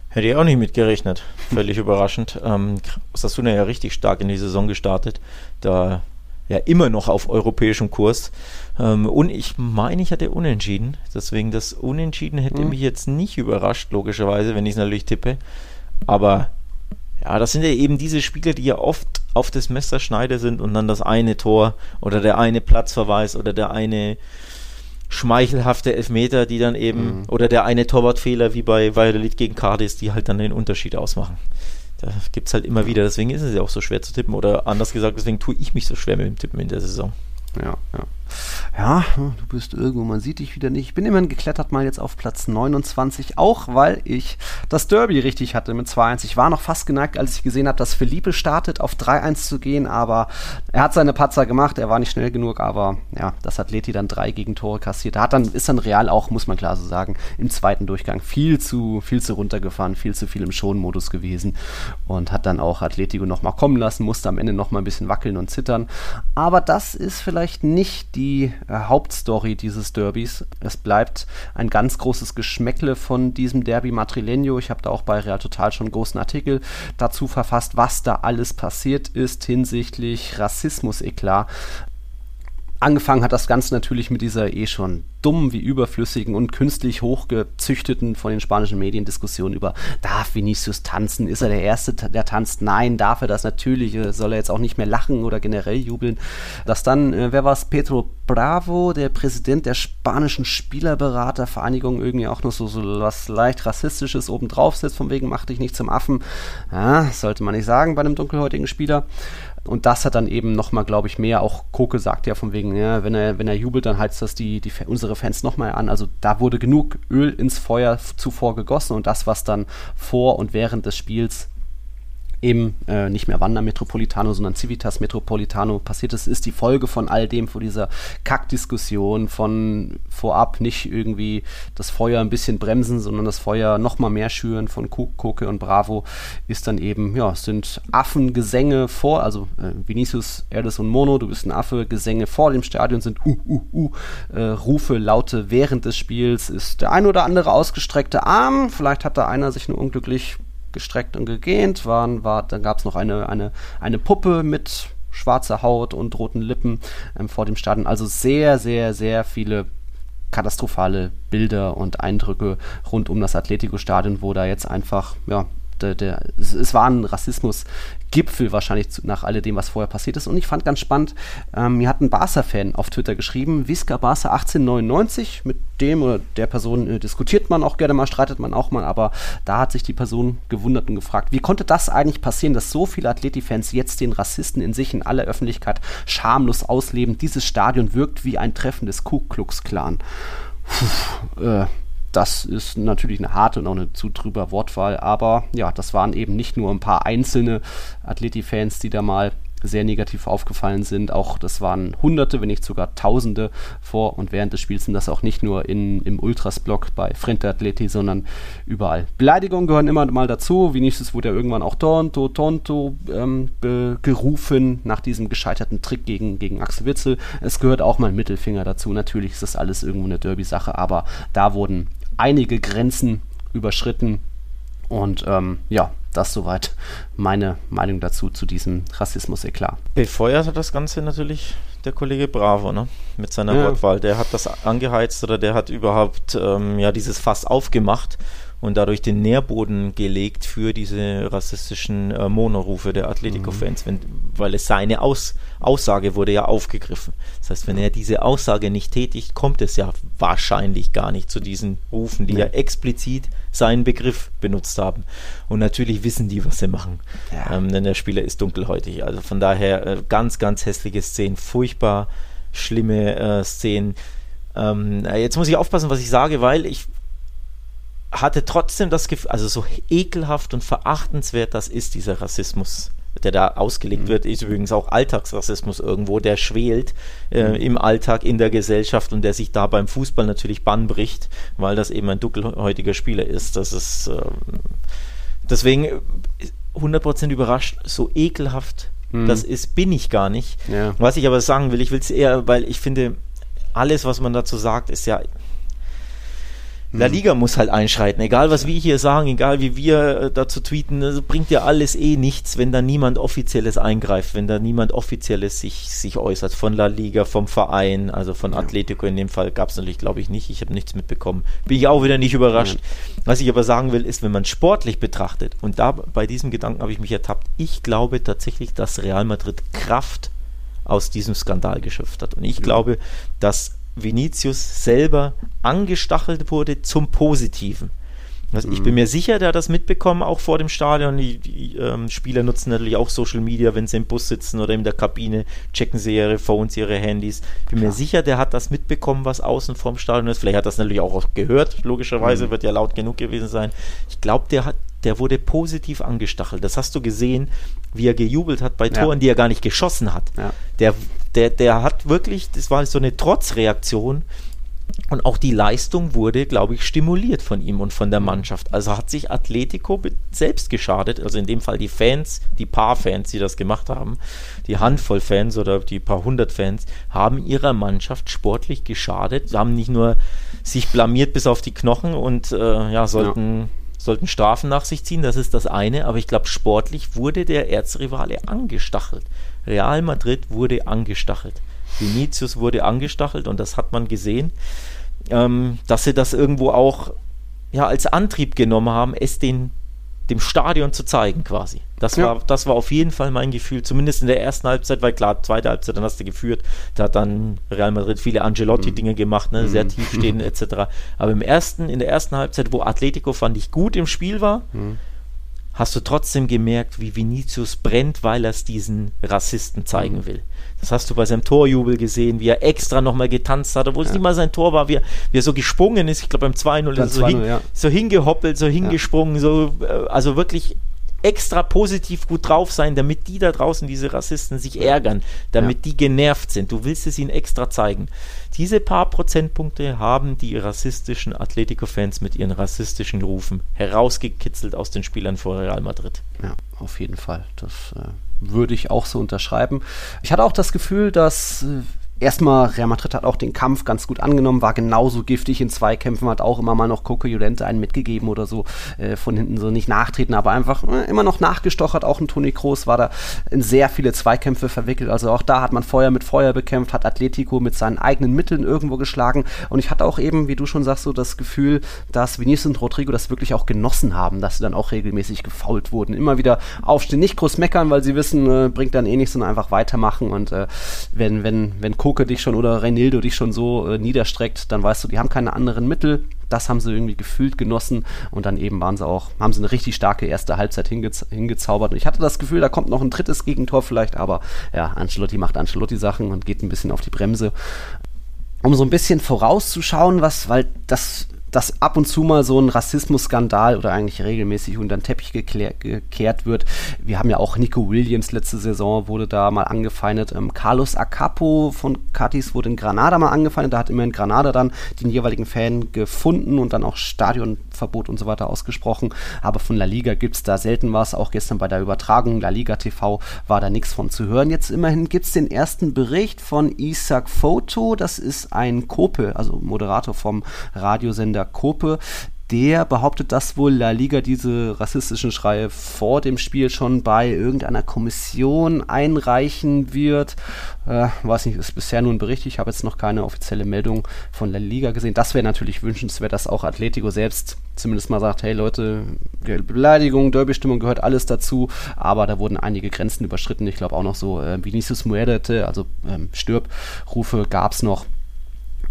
Hätte ich auch nicht mitgerechnet. Völlig überraschend. Ähm, Sasuna ja richtig stark in die Saison gestartet. Da ja immer noch auf europäischem Kurs. Ähm, und ich meine, ich hatte Unentschieden. Deswegen das Unentschieden hätte mhm. mich jetzt nicht überrascht, logischerweise, wenn ich es natürlich tippe. Aber ja, das sind ja eben diese Spiele, die ja oft auf das Messerschneide sind und dann das eine Tor oder der eine Platzverweis oder der eine schmeichelhafte Elfmeter, die dann eben, mhm. oder der eine Torwartfehler wie bei Valladolid gegen Cardis, die halt dann den Unterschied ausmachen. Da gibt es halt immer wieder, deswegen ist es ja auch so schwer zu tippen. Oder anders gesagt, deswegen tue ich mich so schwer mit dem Tippen in der Saison. Ja, ja. Ja, du bist irgendwo, man sieht dich wieder nicht. Ich bin immerhin geklettert mal jetzt auf Platz 29, auch weil ich das Derby richtig hatte mit 2-1. Ich war noch fast geneigt, als ich gesehen habe, dass Felipe startet, auf 3-1 zu gehen, aber er hat seine Patzer gemacht, er war nicht schnell genug, aber ja, das Atleti dann drei Gegentore kassiert. Er hat dann, ist dann real auch, muss man klar so sagen, im zweiten Durchgang viel zu, viel zu runtergefahren, viel zu viel im Schonmodus gewesen und hat dann auch Atletico nochmal kommen lassen, musste am Ende nochmal ein bisschen wackeln und zittern. Aber das ist vielleicht nicht die äh, Hauptstory dieses Derbys. Es bleibt ein ganz großes Geschmäckle von diesem Derby Madrileño. Ich habe da auch bei Real Total schon einen großen Artikel dazu verfasst, was da alles passiert ist hinsichtlich Rassismus-Eklat. Angefangen hat das Ganze natürlich mit dieser eh schon dummen wie überflüssigen und künstlich hochgezüchteten von den spanischen Medien Diskussionen über, darf Vinicius tanzen? Ist er der Erste, der tanzt? Nein, darf er das natürlich? Äh, soll er jetzt auch nicht mehr lachen oder generell jubeln? Dass dann, äh, wer war es? Pedro Bravo, der Präsident der spanischen Spielerberatervereinigung, irgendwie auch noch so, so was leicht Rassistisches obendrauf setzt, von wegen, mach dich nicht zum Affen. Ja, sollte man nicht sagen bei einem dunkelhäutigen Spieler. Und das hat dann eben nochmal, glaube ich, mehr. Auch Koke sagt ja von wegen, ja, wenn er, wenn er jubelt, dann heizt das die, die, unsere Fans nochmal an. Also da wurde genug Öl ins Feuer zuvor gegossen und das, was dann vor und während des Spiels eben äh, nicht mehr Wander Metropolitano, sondern Civitas Metropolitano passiert ist, ist die Folge von all dem, von dieser Kackdiskussion, von vorab nicht irgendwie das Feuer ein bisschen bremsen, sondern das Feuer nochmal mehr schüren von Koke und Bravo, ist dann eben, ja, sind Affengesänge vor, also äh, Vinicius, Erdes und Mono, du bist ein Affe, Gesänge vor dem Stadion sind uh, uh, uh, äh, Rufe, Laute während des Spiels, ist der ein oder andere ausgestreckte Arm, vielleicht hat da einer sich nur unglücklich gestreckt und gegähnt, waren, war, dann gab es noch eine, eine, eine Puppe mit schwarzer Haut und roten Lippen ähm, vor dem Stadion. Also sehr, sehr, sehr viele katastrophale Bilder und Eindrücke rund um das Atletico-Stadion, wo da jetzt einfach, ja, der, der, es, es war ein Rassismusgipfel wahrscheinlich zu, nach alledem, was vorher passiert ist. Und ich fand ganz spannend, ähm, mir hat ein Barca-Fan auf Twitter geschrieben, Visca Barca 1899, mit dem oder der Person äh, diskutiert man auch gerne mal, streitet man auch mal, aber da hat sich die Person gewundert und gefragt, wie konnte das eigentlich passieren, dass so viele Atleti-Fans jetzt den Rassisten in sich in aller Öffentlichkeit schamlos ausleben? Dieses Stadion wirkt wie ein Treffen des Ku Klux Klan. Puh, äh, das ist natürlich eine harte und auch eine zu trüber Wortwahl, aber ja, das waren eben nicht nur ein paar einzelne Atleti-Fans, die da mal sehr negativ aufgefallen sind. Auch das waren Hunderte, wenn nicht sogar Tausende vor und während des Spiels sind das auch nicht nur in, im Ultras-Block bei Frente Atleti, sondern überall. Beleidigungen gehören immer mal dazu. Wenigstens wurde ja irgendwann auch Tonto, Tonto ähm, gerufen nach diesem gescheiterten Trick gegen, gegen Axel Witzel. Es gehört auch mal ein Mittelfinger dazu. Natürlich ist das alles irgendwo eine Derby-Sache, aber da wurden einige Grenzen überschritten. Und ähm, ja, das soweit meine Meinung dazu, zu diesem Rassismus-Eklat. Befeuert hat das Ganze natürlich der Kollege Bravo, ne? Mit seiner ja. Wortwahl. Der hat das angeheizt oder der hat überhaupt ähm, ja dieses Fass aufgemacht und dadurch den Nährboden gelegt für diese rassistischen äh, Monorufe der Atletico-Fans, mhm. weil es seine Aus Aussage wurde ja aufgegriffen. Das heißt, wenn er diese Aussage nicht tätigt, kommt es ja wahrscheinlich gar nicht zu diesen Rufen, die nee. ja explizit seinen Begriff benutzt haben. Und natürlich wissen die, was sie machen, ja. ähm, denn der Spieler ist dunkelhäutig. Also von daher äh, ganz, ganz hässliche Szenen, furchtbar schlimme äh, Szenen. Ähm, jetzt muss ich aufpassen, was ich sage, weil ich hatte trotzdem das Gefühl, also so ekelhaft und verachtenswert das ist, dieser Rassismus, der da ausgelegt mhm. wird, ist übrigens auch Alltagsrassismus irgendwo, der schwelt äh, mhm. im Alltag, in der Gesellschaft und der sich da beim Fußball natürlich Bann bricht, weil das eben ein dunkelhäutiger Spieler ist. Das ist äh, deswegen 100% überrascht, so ekelhaft mhm. das ist, bin ich gar nicht. Ja. Was ich aber sagen will, ich will es eher, weil ich finde, alles, was man dazu sagt, ist ja La. Liga muss halt einschreiten. Egal, was wir hier sagen, egal wie wir äh, dazu tweeten, das bringt ja alles eh nichts, wenn da niemand Offizielles eingreift, wenn da niemand Offizielles sich, sich äußert. Von La Liga, vom Verein, also von Atletico in dem Fall gab es natürlich, glaube ich, nicht. Ich habe nichts mitbekommen. Bin ich auch wieder nicht überrascht. Mhm. Was ich aber sagen will, ist, wenn man sportlich betrachtet, und da bei diesem Gedanken habe ich mich ertappt, ich glaube tatsächlich, dass Real Madrid Kraft aus diesem Skandal geschöpft hat. Und ich mhm. glaube, dass Vinicius selber angestachelt wurde zum Positiven. Also ich bin mir sicher, der hat das mitbekommen, auch vor dem Stadion. Die, die ähm, Spieler nutzen natürlich auch Social Media, wenn sie im Bus sitzen oder in der Kabine, checken sie ihre Phones, ihre Handys. Ich bin Klar. mir sicher, der hat das mitbekommen, was außen vorm Stadion ist. Vielleicht hat das natürlich auch gehört, logischerweise, mhm. wird ja laut genug gewesen sein. Ich glaube, der hat der wurde positiv angestachelt. Das hast du gesehen, wie er gejubelt hat bei ja. Toren, die er gar nicht geschossen hat. Ja. Der, der, der hat wirklich, das war so eine Trotzreaktion und auch die Leistung wurde, glaube ich, stimuliert von ihm und von der Mannschaft. Also hat sich Atletico selbst geschadet, also in dem Fall die Fans, die paar Fans, die das gemacht haben, die Handvoll Fans oder die paar hundert Fans, haben ihrer Mannschaft sportlich geschadet, haben nicht nur sich blamiert bis auf die Knochen und äh, ja, sollten, ja. Sollten Strafen nach sich ziehen, das ist das eine, aber ich glaube, sportlich wurde der Erzrivale angestachelt. Real Madrid wurde angestachelt. Vinicius wurde angestachelt und das hat man gesehen, ähm, dass sie das irgendwo auch ja, als Antrieb genommen haben, es den, dem Stadion zu zeigen quasi. Das, ja. war, das war auf jeden Fall mein Gefühl, zumindest in der ersten Halbzeit, weil klar, zweite Halbzeit, dann hast du geführt, da hat dann Real Madrid viele Angelotti-Dinge mhm. gemacht, ne, sehr mhm. tief stehen etc. Aber im ersten, in der ersten Halbzeit, wo Atletico fand ich gut im Spiel war, mhm hast du trotzdem gemerkt, wie Vinicius brennt, weil er es diesen Rassisten zeigen mhm. will. Das hast du bei seinem Torjubel gesehen, wie er extra nochmal getanzt hat, obwohl ja. es nicht mal sein Tor war, wie er, wie er so gesprungen ist. Ich glaube beim 2-0 so, hin, ja. so hingehoppelt, so hingesprungen, so, äh, also wirklich extra positiv gut drauf sein, damit die da draußen, diese Rassisten, sich ärgern, damit ja. die genervt sind. Du willst es ihnen extra zeigen. Diese paar Prozentpunkte haben die rassistischen Atletico-Fans mit ihren rassistischen Rufen herausgekitzelt aus den Spielern vor Real Madrid. Ja, auf jeden Fall. Das äh, würde ich auch so unterschreiben. Ich hatte auch das Gefühl, dass äh, erstmal, Real Madrid hat auch den Kampf ganz gut angenommen, war genauso giftig in Zweikämpfen, hat auch immer mal noch Coco Jolente einen mitgegeben oder so, äh, von hinten so nicht nachtreten, aber einfach äh, immer noch nachgestochert. Auch ein Toni Kroos war da in sehr viele Zweikämpfe verwickelt. Also auch da hat man Feuer mit Feuer bekämpft, hat Atletico mit seinen eigenen Mitteln irgendwo geschlagen. Und ich hatte auch eben, wie du schon sagst, so das Gefühl, dass Vinicius und Rodrigo das wirklich auch genossen haben, dass sie dann auch regelmäßig gefault wurden. Immer wieder aufstehen, nicht groß meckern, weil sie wissen, äh, bringt dann eh nichts, sondern einfach weitermachen. Und äh, wenn, wenn, wenn Coco Koke dich schon oder Reinildo dich schon so äh, niederstreckt, dann weißt du, die haben keine anderen Mittel. Das haben sie irgendwie gefühlt genossen und dann eben waren sie auch, haben sie eine richtig starke erste Halbzeit hingez hingezaubert. Und ich hatte das Gefühl, da kommt noch ein drittes Gegentor vielleicht, aber ja, Ancelotti macht Ancelotti-Sachen und geht ein bisschen auf die Bremse. Um so ein bisschen vorauszuschauen, was, weil das dass ab und zu mal so ein Rassismusskandal oder eigentlich regelmäßig unter den Teppich gekehrt wird. Wir haben ja auch Nico Williams letzte Saison wurde da mal angefeindet. Ähm, Carlos Acapo von Catis wurde in Granada mal angefeindet. Da hat immerhin Granada dann den jeweiligen Fan gefunden und dann auch Stadionverbot und so weiter ausgesprochen. Aber von La Liga gibt es da selten was. Auch gestern bei der Übertragung La Liga TV war da nichts von zu hören. Jetzt immerhin gibt es den ersten Bericht von Isaac Photo. Das ist ein Kope, also Moderator vom Radiosender der Kope, der behauptet, dass wohl La Liga diese rassistischen Schreie vor dem Spiel schon bei irgendeiner Kommission einreichen wird. Äh, weiß nicht, ist bisher nur ein Bericht. Ich habe jetzt noch keine offizielle Meldung von La Liga gesehen. Das wäre natürlich wünschenswert, dass auch Atletico selbst zumindest mal sagt, hey Leute, Beleidigung, Derby-Stimmung gehört alles dazu, aber da wurden einige Grenzen überschritten. Ich glaube auch noch so äh, Vinicius Muerte, also ähm, Stirb-Rufe gab es noch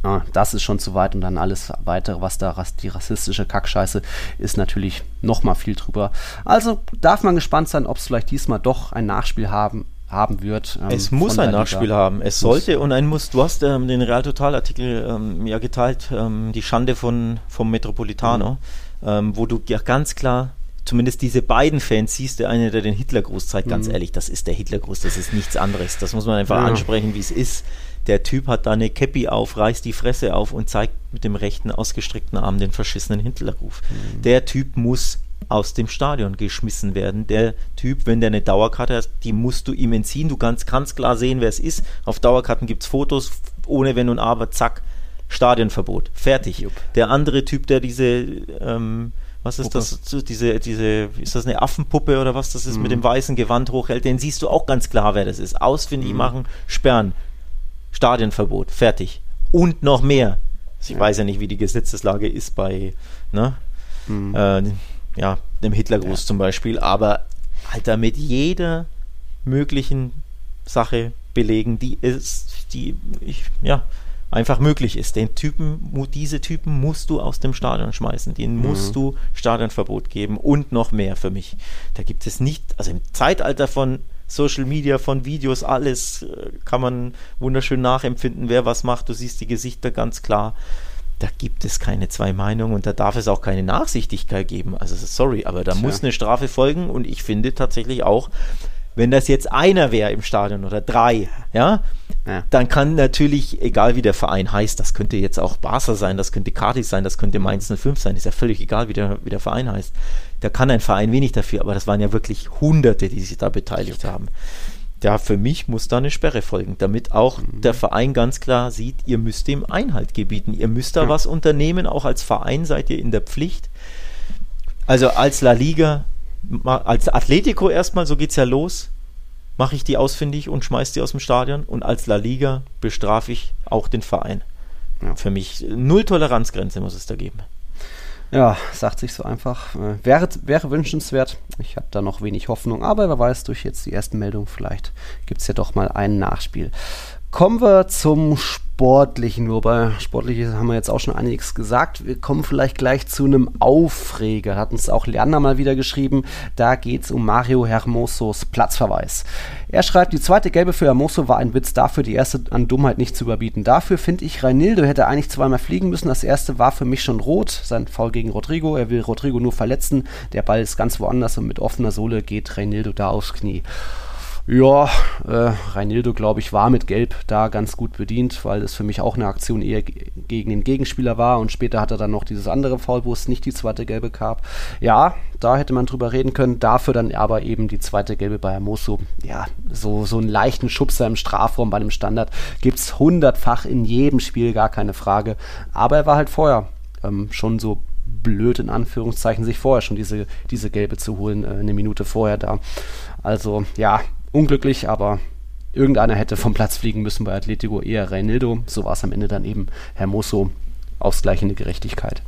ah, das ist schon zu weit und dann alles weitere, was da die rassistische Kackscheiße ist, natürlich nochmal viel drüber. Also darf man gespannt sein, ob es vielleicht diesmal doch ein Nachspiel haben haben wird. Ähm, es muss ein Nachspiel haben. Es sollte und ein muss. Du hast ähm, den Real Total Artikel ähm, ja geteilt, ähm, die Schande von vom Metropolitano, mhm. Ähm, wo du ja ganz klar zumindest diese beiden Fans siehst, der eine, der den Hitlergruß zeigt, ganz mhm. ehrlich, das ist der Hitlergruß, das ist nichts anderes. Das muss man einfach ja. ansprechen, wie es ist. Der Typ hat da eine Käppi auf, reißt die Fresse auf und zeigt mit dem rechten ausgestreckten Arm den verschissenen Hitlerruf. Mhm. Der Typ muss aus dem Stadion geschmissen werden. Der Typ, wenn der eine Dauerkarte hat, die musst du ihm entziehen. Du kannst ganz klar sehen, wer es ist. Auf Dauerkarten gibt es Fotos, ohne Wenn und Aber, zack, Stadionverbot. Fertig. Jupp. Der andere Typ, der diese ähm, was ist das? Diese, diese, ist das eine Affenpuppe oder was das ist, mhm. mit dem weißen Gewand hochhält, den siehst du auch ganz klar, wer das ist. Ausfindig mhm. machen, sperren. Stadionverbot, fertig. Und noch mehr. Ich ja. weiß ja nicht, wie die Gesetzeslage ist bei, ne? Mhm. Äh, ja, dem Hitlergruß ja. zum Beispiel, aber Alter, mit jeder möglichen Sache belegen, die ist, die, ich, ja, einfach möglich ist. Den Typen, diese Typen musst du aus dem Stadion schmeißen. Den mhm. musst du Stadionverbot geben und noch mehr für mich. Da gibt es nicht, also im Zeitalter von Social Media, von Videos, alles äh, kann man wunderschön nachempfinden, wer was macht. Du siehst die Gesichter ganz klar. Da gibt es keine zwei Meinungen und da darf es auch keine Nachsichtigkeit geben. Also sorry, aber da Tja. muss eine Strafe folgen und ich finde tatsächlich auch, wenn das jetzt einer wäre im Stadion oder drei, ja, ja, dann kann natürlich, egal wie der Verein heißt, das könnte jetzt auch Barca sein, das könnte Cadiz sein, das könnte Mainz 05 sein, ist ja völlig egal, wie der, wie der Verein heißt. Da kann ein Verein wenig dafür, aber das waren ja wirklich Hunderte, die sich da beteiligt haben. Ja, für mich muss da eine Sperre folgen, damit auch mhm. der Verein ganz klar sieht, ihr müsst dem Einhalt gebieten, ihr müsst da ja. was unternehmen, auch als Verein seid ihr in der Pflicht. Also als La Liga als Atletico erstmal, so geht es ja los, mache ich die ausfindig und schmeiße die aus dem Stadion und als La Liga bestrafe ich auch den Verein. Ja. Für mich null Toleranzgrenze muss es da geben. Ja, sagt sich so einfach. Äh, wäre, wäre wünschenswert. Ich habe da noch wenig Hoffnung, aber wer weiß, durch jetzt die ersten Meldungen, vielleicht gibt es ja doch mal ein Nachspiel. Kommen wir zum. Sportlichen, nur bei Sportliches haben wir jetzt auch schon einiges gesagt. Wir kommen vielleicht gleich zu einem Aufreger. Hat uns auch Leander mal wieder geschrieben. Da geht es um Mario Hermosos Platzverweis. Er schreibt, die zweite Gelbe für Hermoso war ein Witz dafür, die erste an Dummheit nicht zu überbieten. Dafür finde ich, Reinildo hätte eigentlich zweimal fliegen müssen. Das erste war für mich schon rot, sein Foul gegen Rodrigo. Er will Rodrigo nur verletzen. Der Ball ist ganz woanders und mit offener Sohle geht Reinildo da aufs Knie. Ja, äh, Reinildo, glaube ich, war mit Gelb da ganz gut bedient, weil es für mich auch eine Aktion eher gegen den Gegenspieler war und später hat er dann noch dieses andere Foul, wo es nicht die zweite Gelbe gab. Ja, da hätte man drüber reden können, dafür dann aber eben die zweite Gelbe bei Hermoso. Ja, so, so einen leichten Schubser im Strafraum bei einem Standard gibt es hundertfach in jedem Spiel, gar keine Frage. Aber er war halt vorher ähm, schon so blöd in Anführungszeichen, sich vorher schon diese, diese Gelbe zu holen, äh, eine Minute vorher da. Also ja, unglücklich, aber irgendeiner hätte vom Platz fliegen müssen bei Atletico, eher Reinildo. So war es am Ende dann eben Hermoso, ausgleichende Gerechtigkeit.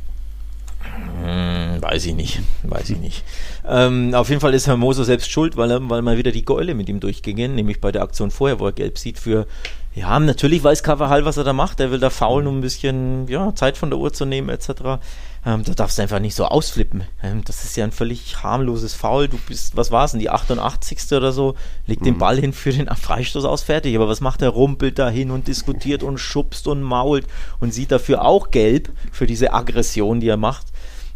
Hm, weiß ich nicht, weiß ich nicht. Ähm, auf jeden Fall ist Hermoso selbst schuld, weil, weil mal wieder die Gäule mit ihm durchgingen, nämlich bei der Aktion vorher, wo er gelb sieht für, ja, natürlich weiß Cavajal, was er da macht, er will da faulen, um ein bisschen, ja, Zeit von der Uhr zu nehmen, etc. Ähm, da darfst du einfach nicht so ausflippen. Ähm, das ist ja ein völlig harmloses Foul. Du bist, was war es denn, die 88. oder so, legt mhm. den Ball hin für den Freistoß aus, fertig. Aber was macht er? Rumpelt da hin und diskutiert und schubst und mault und sieht dafür auch gelb für diese Aggression, die er macht.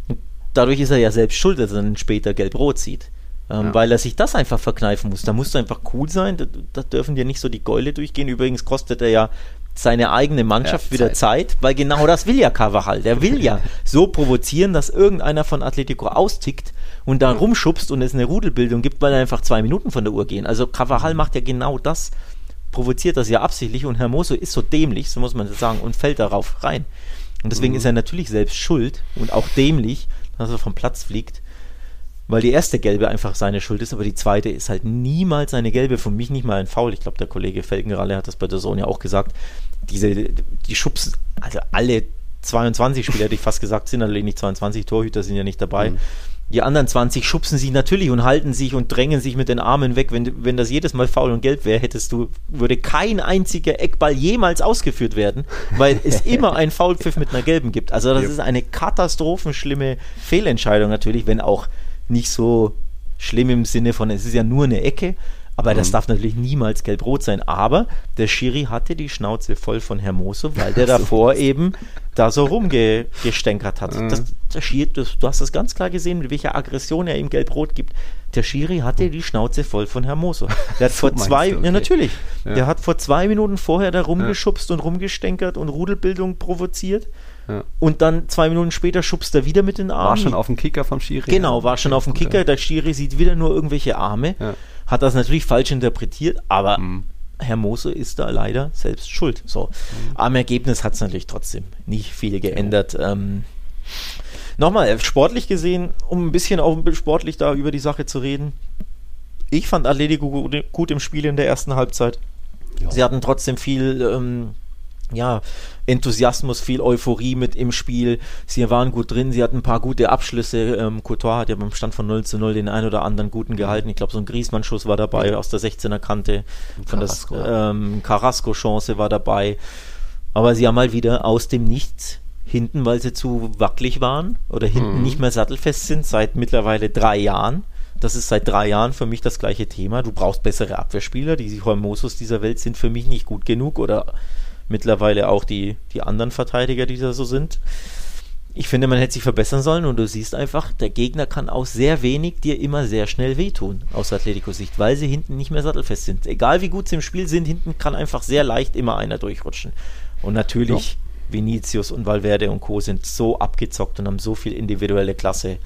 Und dadurch ist er ja selbst schuld, dass er dann später gelb-rot sieht. Ähm, ja. Weil er sich das einfach verkneifen muss. Da musst du einfach cool sein. Da, da, dürfen dir nicht so die Gäule durchgehen. Übrigens kostet er ja seine eigene Mannschaft ja, wieder Zeit. Zeit, weil genau das will ja Carvajal. Der will ja so provozieren, dass irgendeiner von Atletico austickt und da rumschubst und es eine Rudelbildung gibt, weil er einfach zwei Minuten von der Uhr gehen. Also Carvajal macht ja genau das, provoziert das ja absichtlich und Hermoso ist so dämlich, so muss man sagen, und fällt darauf rein. Und deswegen mhm. ist er natürlich selbst schuld und auch dämlich, dass er vom Platz fliegt weil die erste gelbe einfach seine Schuld ist, aber die zweite ist halt niemals seine gelbe, von mich nicht mal ein Foul. Ich glaube, der Kollege Felgenralle hat das bei der Zone ja auch gesagt. Diese, die Schubsen, also alle 22 Spieler, hätte ich fast gesagt, sind natürlich nicht 22 Torhüter, sind ja nicht dabei. Mhm. Die anderen 20 schubsen sich natürlich und halten sich und drängen sich mit den Armen weg. Wenn, wenn das jedes Mal faul und gelb wäre, hättest du, würde kein einziger Eckball jemals ausgeführt werden, weil es immer einen Foulpfiff mit einer gelben gibt. Also das ja. ist eine katastrophenschlimme Fehlentscheidung natürlich, wenn auch nicht so schlimm im Sinne von, es ist ja nur eine Ecke, aber mhm. das darf natürlich niemals gelb-rot sein. Aber der Schiri hatte die Schnauze voll von Hermoso, weil der davor eben da so rumgestänkert hat. Mhm. Das, der Schiri, das, du hast das ganz klar gesehen, mit welcher Aggression er ihm gelb-rot gibt. Der Schiri hatte die Schnauze voll von Hermoso. Der hat so vor zwei, du, okay. ja natürlich, ja. der hat vor zwei Minuten vorher da rumgeschubst ja. und rumgestänkert und Rudelbildung provoziert. Und dann zwei Minuten später schubst er wieder mit den Armen. War schon auf dem Kicker vom Schiri. Genau, war schon auf dem Kicker. Der Schiri sieht wieder nur irgendwelche Arme. Ja. Hat das natürlich falsch interpretiert, aber mhm. Herr Mose ist da leider selbst schuld. So. Mhm. Am Ergebnis hat es natürlich trotzdem nicht viel geändert. Ja. Ähm, Nochmal, sportlich gesehen, um ein bisschen auch sportlich da über die Sache zu reden. Ich fand Atletico gut im Spiel in der ersten Halbzeit. Ja. Sie hatten trotzdem viel ähm, ja, Enthusiasmus, viel Euphorie mit im Spiel. Sie waren gut drin, sie hatten ein paar gute Abschlüsse. Ähm, Courtois hat ja beim Stand von 0 zu 0 den ein oder anderen guten gehalten. Ich glaube, so ein Griesmann-Schuss war dabei aus der 16er Kante. Von Carrasco, das ähm, Carrasco-Chance war dabei. Aber sie haben mal wieder aus dem Nichts hinten, weil sie zu wackelig waren oder hinten Mhm. nicht mehr sattelfest sind, seit mittlerweile drei Jahren. Das ist seit drei Jahren für mich das gleiche Thema. Du brauchst bessere Abwehrspieler. Die Hormosos dieser Welt sind für mich nicht gut genug oder mittlerweile auch die, die anderen Verteidiger, die da so sind. Ich finde, man hätte sich verbessern sollen und du siehst einfach, der Gegner kann aus sehr wenig dir immer sehr schnell wehtun, aus Atletico-Sicht, weil sie hinten nicht mehr sattelfest sind. Egal wie gut sie im Spiel sind, hinten kann einfach sehr leicht immer einer durchrutschen. Und natürlich, Vinicius und Valverde und Co. sind so abgezockt und haben so viel individuelle Klasse.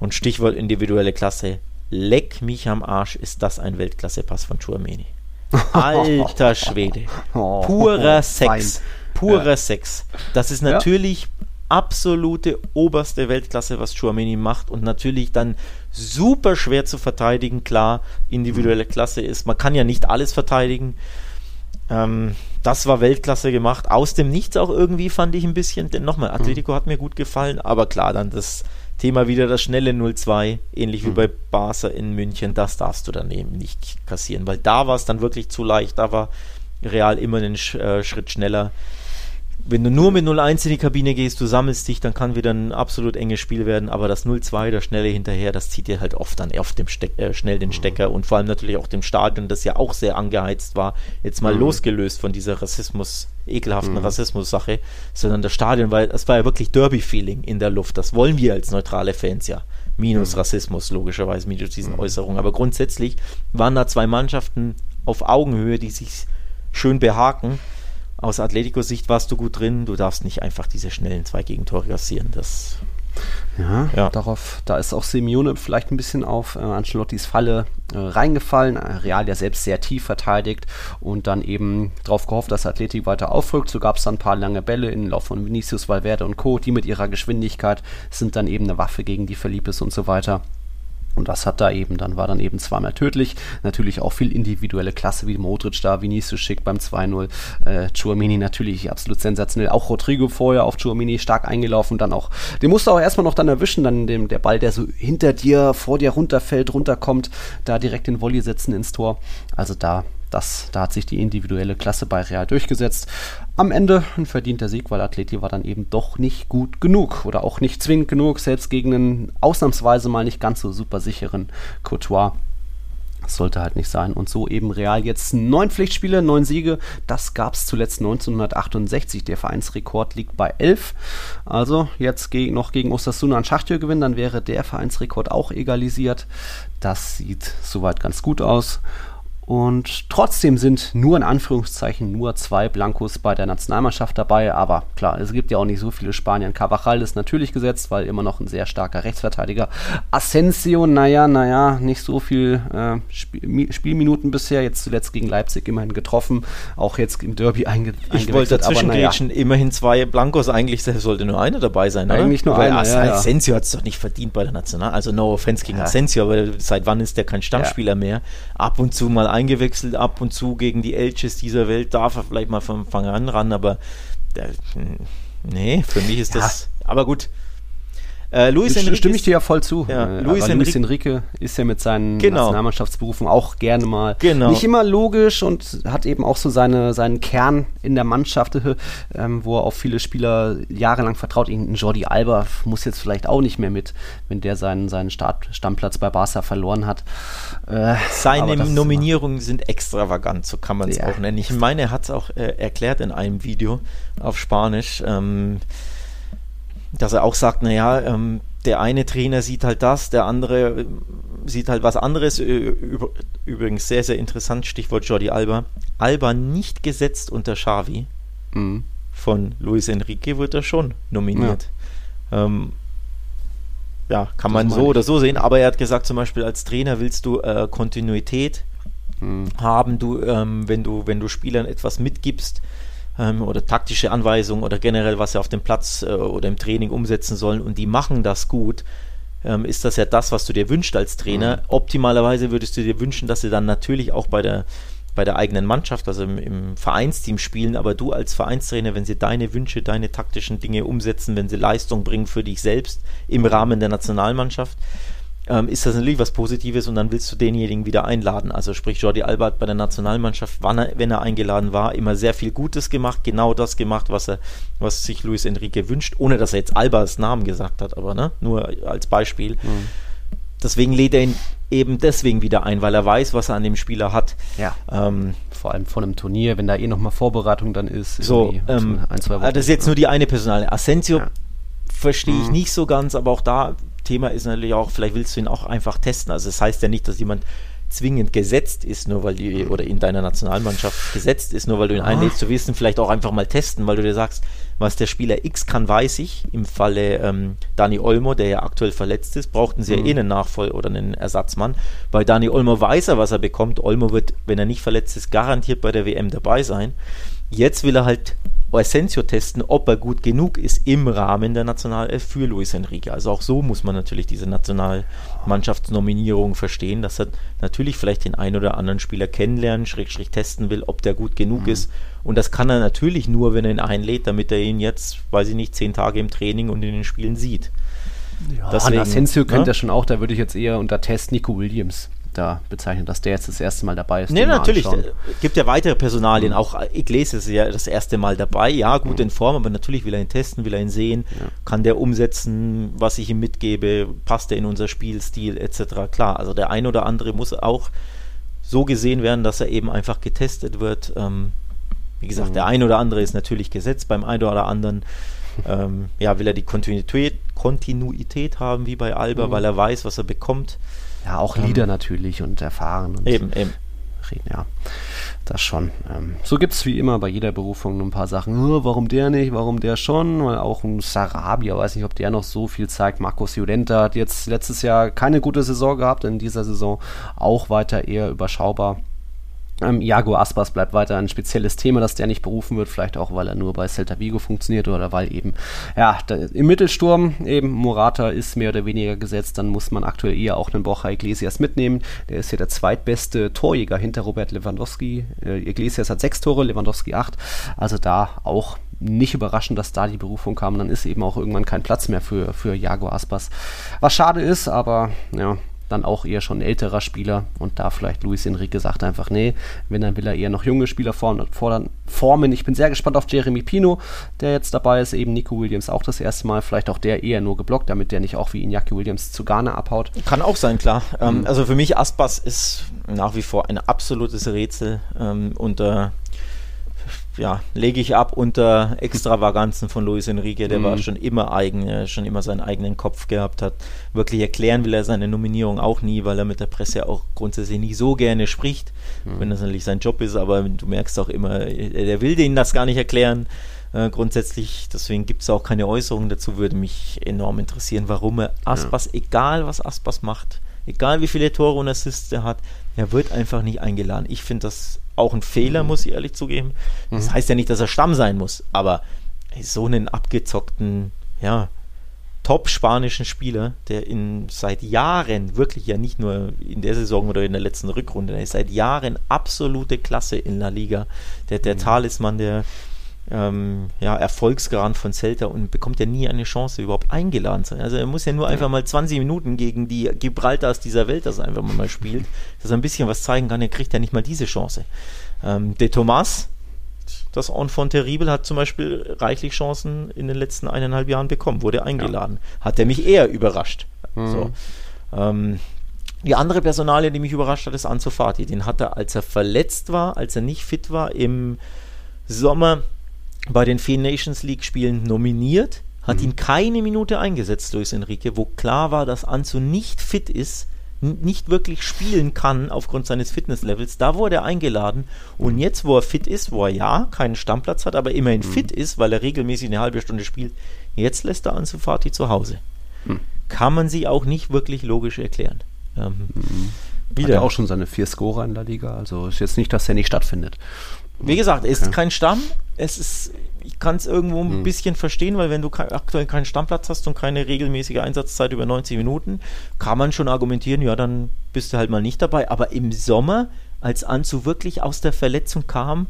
Und Stichwort individuelle Klasse, leck mich am Arsch, ist das ein Weltklasse-Pass von Chouameni. Alter Schwede. Oh, Purer fein. Sex. Purer Sex. Das ist natürlich absolute oberste Weltklasse, was Chouameni macht und natürlich dann super schwer zu verteidigen. Klar, individuelle Klasse ist, man kann ja nicht alles verteidigen. Ähm, das war Weltklasse gemacht. Aus dem Nichts auch irgendwie fand ich ein bisschen, denn nochmal, Atletico hat mir gut gefallen, aber klar, dann das Thema wieder das schnelle 0-2, ähnlich wie bei Barca in München, das darfst du dann eben nicht kassieren, weil da war es dann wirklich zu leicht, da war Real immer einen Sch äh, Schritt schneller. Wenn du nur mit 0-1 in die Kabine gehst, du sammelst dich, dann kann wieder ein absolut enges Spiel werden, aber das 0-2, das schnelle hinterher, das zieht dir halt oft dann auf dem Steck, äh, schnell den Stecker und vor allem natürlich auch dem Stadion, das ja auch sehr angeheizt war, jetzt mal losgelöst von dieser Rassismus, ekelhaften Rassismus-Sache, sondern das Stadion, weil es war ja wirklich Derby-Feeling in der Luft, das wollen wir als neutrale Fans ja. Minus Rassismus, logischerweise, minus diesen Äußerungen. Aber grundsätzlich waren da zwei Mannschaften auf Augenhöhe, die sich schön behaken. Aus Atletico-Sicht warst du gut drin. Du darfst nicht einfach diese schnellen zwei Gegentore kassieren. Das Ja, Ja. darauf, da ist auch Simeone vielleicht ein bisschen auf äh, Ancelottis Falle äh, reingefallen. Äh, Real ja selbst sehr tief verteidigt und dann eben darauf gehofft, dass Athletik weiter aufrückt. So gab es dann ein paar lange Bälle in den Lauf von Vinicius, Valverde und Co. Die mit ihrer Geschwindigkeit sind dann eben eine Waffe gegen die Felipes und so weiter. Und das hat da eben, dann war dann eben zweimal tödlich. Natürlich auch viel individuelle Klasse, wie Modric da, Vinicius schick beim 2-0. Äh, Chouamini natürlich absolut sensationell. Auch Rodrigo vorher auf Chouamini stark eingelaufen. Dann auch, den musst du auch erstmal noch dann erwischen. Dann dem, der Ball, der so hinter dir, vor dir runterfällt, runterkommt, da direkt den Volley setzen ins Tor. Also da, das, da hat sich die individuelle Klasse bei Real durchgesetzt. Am Ende ein verdienter Sieg, weil Atleti war dann eben doch nicht gut genug oder auch nicht zwingend genug, selbst gegen einen ausnahmsweise mal nicht ganz so super sicheren Courtois. Das sollte halt nicht sein. Und so eben Real jetzt neun Pflichtspiele, neun Siege. Das gab es zuletzt 1968. Der Vereinsrekord liegt bei elf. Also jetzt gegen, noch gegen Osasuna ein Schachtür gewinnen, dann wäre der Vereinsrekord auch egalisiert. Das sieht soweit ganz gut aus. Und trotzdem sind nur in Anführungszeichen nur zwei Blancos bei der Nationalmannschaft dabei. Aber klar, es gibt ja auch nicht so viele Spanier. Carvajal ist natürlich gesetzt, weil immer noch ein sehr starker Rechtsverteidiger. Asensio, naja, naja, nicht so viel äh, Spiel, Mi- Spielminuten bisher. Jetzt zuletzt gegen Leipzig immerhin getroffen. Auch jetzt im Derby einge ich wollte dazwischen grätschen. Immerhin zwei Blancos. Eigentlich sollte nur einer dabei sein, oder? Eigentlich nur Weil einer, As ja, ja. Asensio hat es doch nicht verdient bei der National. Also no offense gegen Ja. Asensio, aber seit wann ist der kein Stammspieler mehr? Ab und zu mal eingewechselt, ab und zu gegen die Elches dieser Welt darf er vielleicht mal von Anfang an ran, aber der, hm, nee, für mich ist Ja. das. Aber gut. Äh, Luis St- Enrique Stimme ich ist- dir ja voll zu. Ja, Äh, Luis aber Luis Enrique- ist ja mit seinen Genau. Nationalmannschaftsberufen auch gerne mal Genau. nicht immer logisch und hat eben auch so seine, seinen Kern in der Mannschaft, ähm, wo er auf viele Spieler jahrelang vertraut. Ein Jordi Alba muss jetzt vielleicht auch nicht mehr mit, wenn der seinen, seinen Start, Stammplatz bei Barca verloren hat. Äh, Seine Nominierungen sind extravagant, so kann man es Ja. auch nennen. Ich meine, er hat es auch äh, erklärt in einem Video auf Spanisch, ähm, dass er auch sagt, naja, ähm, der eine Trainer sieht halt das, der andere äh, sieht halt was anderes. Übrigens sehr, sehr interessant, Stichwort Jordi Alba. Alba nicht gesetzt unter Xavi. Mhm. Von Luis Enrique wird er schon nominiert. Ja, ähm, ja kann man meine so ich. oder so sehen, aber er hat gesagt, zum Beispiel als Trainer willst du äh, Kontinuität Mhm. haben, du, ähm, wenn du, wenn du Spielern etwas mitgibst ähm, oder taktische Anweisungen oder generell, was sie auf dem Platz äh, oder im Training umsetzen sollen und die machen das gut, ähm, ist das ja das, was du dir wünschst als Trainer. Optimalerweise würdest du dir wünschen, dass sie dann natürlich auch bei der bei der eigenen Mannschaft, also im, im Vereinsteam spielen, aber du als Vereinstrainer, wenn sie deine Wünsche, deine taktischen Dinge umsetzen, wenn sie Leistung bringen für dich selbst im Rahmen der Nationalmannschaft, ähm, ist das natürlich was Positives und dann willst du denjenigen wieder einladen. Also sprich, Jordi Alba hat bei der Nationalmannschaft, wann er, wenn er eingeladen war, immer sehr viel Gutes gemacht, genau das gemacht, was er, was sich Luis Enrique wünscht, ohne dass er jetzt Albas Namen gesagt hat, aber ne, nur als Beispiel. Mhm. Deswegen lädt er ihn eben deswegen wieder ein, weil er weiß, was er an dem Spieler hat. Ja. Ähm, Vor allem vor einem Turnier, wenn da eh nochmal Vorbereitung dann ist. So, ähm, ein, zwei Wochen. Das ist jetzt nur die eine Personale. Asensio ja. verstehe ich mhm. nicht so ganz, aber auch da Thema ist natürlich auch, vielleicht willst du ihn auch einfach testen. Also das heißt ja nicht, dass jemand zwingend gesetzt ist, nur weil die, oder in deiner Nationalmannschaft gesetzt ist, nur weil du ihn einlädst zu wissen, vielleicht auch einfach mal testen, weil du dir sagst, was der Spieler X kann, weiß ich. Im Falle ähm, Dani Olmo, der ja aktuell verletzt ist, brauchten sie mhm. ja eh einen Nachfolger oder einen Ersatzmann. Bei Dani Olmo weiß er, was er bekommt. Olmo wird, wenn er nicht verletzt ist, garantiert bei der WM dabei sein. Jetzt will er halt Asensio testen, ob er gut genug ist im Rahmen der Nationalelf für Luis Enrique. Also auch so muss man natürlich diese Nationalmannschaftsnominierung verstehen, dass er natürlich vielleicht den einen oder anderen Spieler kennenlernen, schräg, testen will, ob der gut genug mhm. ist. Und das kann er natürlich nur, wenn er ihn einlädt, damit er ihn jetzt, weiß ich nicht, zehn Tage im Training und in den Spielen sieht. Ja, Deswegen, Asensio ne? könnte ja? schon auch, da würde ich jetzt eher unter Test Nico Williams da bezeichnen, dass der jetzt das erste Mal dabei ist. Nee, natürlich. Es gibt ja weitere Personalien. Mhm. Auch Iglesias ist ja das erste Mal dabei. Ja, gut mhm. in Form, aber natürlich will er ihn testen, will er ihn sehen. Ja. Kann der umsetzen, was ich ihm mitgebe? Passt er in unser Spielstil etc. Klar, also der ein oder andere muss auch so gesehen werden, dass er eben einfach getestet wird. Ähm, wie gesagt, mhm. der ein oder andere ist natürlich gesetzt, beim einen oder anderen ähm, ja, will er die Kontinuität, Kontinuität haben wie bei Alba, mhm. weil er weiß, was er bekommt. Ja, auch Lieder ähm, natürlich und erfahren. Und eben, eben. Reden, ja, das schon. Ähm, so gibt es wie immer bei jeder Berufung ein paar Sachen. Oh, warum der nicht, warum der schon? Weil auch ein Sarabia, weiß nicht, ob der noch so viel zeigt. Marcos Judenta hat jetzt letztes Jahr keine gute Saison gehabt, in dieser Saison auch weiter eher überschaubar. Ähm, Iago Aspas bleibt weiter ein spezielles Thema, dass der nicht berufen wird, vielleicht auch, weil er nur bei Celta Vigo funktioniert oder weil eben, ja, da, im Mittelsturm eben Morata ist mehr oder weniger gesetzt, dann muss man aktuell eher auch einen Borja Iglesias mitnehmen. Der ist ja der zweitbeste Torjäger hinter Robert Lewandowski. Äh, Iglesias hat sechs Tore, Lewandowski acht. Also da auch nicht überraschend, dass da die Berufung kam. Dann ist eben auch irgendwann kein Platz mehr für, für Iago Aspas. Was schade ist, aber ja, dann auch eher schon älterer Spieler und da vielleicht Luis Enrique sagt einfach, nee, wenn dann will er eher noch junge Spieler fordern, formen. Ich bin sehr gespannt auf Jeremy Pino, der jetzt dabei ist, eben Nico Williams auch das erste Mal, vielleicht auch der eher nur geblockt, damit der nicht auch wie Iñaki Williams zu Ghana abhaut. Kann auch sein, klar. Ähm, mhm. also für mich Aspas ist nach wie vor ein absolutes Rätsel ähm, unter ja, lege ich ab unter Extravaganzen von Luis Enrique, der mhm. war schon immer eigen, schon immer seinen eigenen Kopf gehabt hat. Wirklich erklären will er seine Nominierung auch nie, weil er mit der Presse auch grundsätzlich nicht so gerne spricht, mhm. wenn das natürlich sein Job ist, aber du merkst auch immer, der will denen das gar nicht erklären. Äh, grundsätzlich, deswegen gibt es auch keine Äußerungen dazu, würde mich enorm interessieren, warum er Aspas, ja. egal was Aspas macht, egal wie viele Tore und Assists er hat, er wird einfach nicht eingeladen. Ich finde das auch ein Fehler, mhm. muss ich ehrlich zugeben. Das mhm. heißt ja nicht, dass er Stamm sein muss, aber so einen abgezockten, ja, top-spanischen Spieler, der in seit Jahren, wirklich ja nicht nur in der Saison oder in der letzten Rückrunde, der ist seit Jahren absolute Klasse in La Liga. Der, der mhm. Talisman, der ähm, ja, Erfolgsgarant von Celta und bekommt ja nie eine Chance, überhaupt eingeladen zu sein. Also er muss ja nur einfach mal 20 Minuten gegen die Gibraltars dieser Welt, das einfach mal spielt, dass er ein bisschen was zeigen kann, er kriegt ja nicht mal diese Chance. Ähm, De Thomas, das Enfant Terrible, hat zum Beispiel reichlich Chancen in den letzten eineinhalb Jahren bekommen, wurde eingeladen. Ja. Hat er mich eher überrascht. Mhm. So. Ähm, die andere Personalie, die mich überrascht hat, ist Ansu Fati. Den hat er, als er verletzt war, als er nicht fit war, im Sommer bei den vier Nations League Spielen nominiert, hat mhm. ihn keine Minute eingesetzt, Luis Enrique, wo klar war, dass Anzu nicht fit ist, nicht wirklich spielen kann aufgrund seines Fitnesslevels. Da wurde er eingeladen und mhm. jetzt, wo er fit ist, wo er ja keinen Stammplatz hat, aber immerhin mhm. fit ist, weil er regelmäßig eine halbe Stunde spielt, jetzt lässt er Ansu Fati zu Hause. Mhm. Kann man sie auch nicht wirklich logisch erklären. Ähm, mhm. Wieder. Hat er auch schon seine vier Scorer in der Liga, also ist jetzt nicht, dass er nicht stattfindet. Wie gesagt, er ist okay. kein Stamm. Es ist, ich kann es irgendwo ein hm. bisschen verstehen, weil wenn du aktuell keinen Stammplatz hast und keine regelmäßige Einsatzzeit über 90 Minuten, kann man schon argumentieren, ja, dann bist du halt mal nicht dabei. Aber im Sommer, als Anzu wirklich aus der Verletzung kam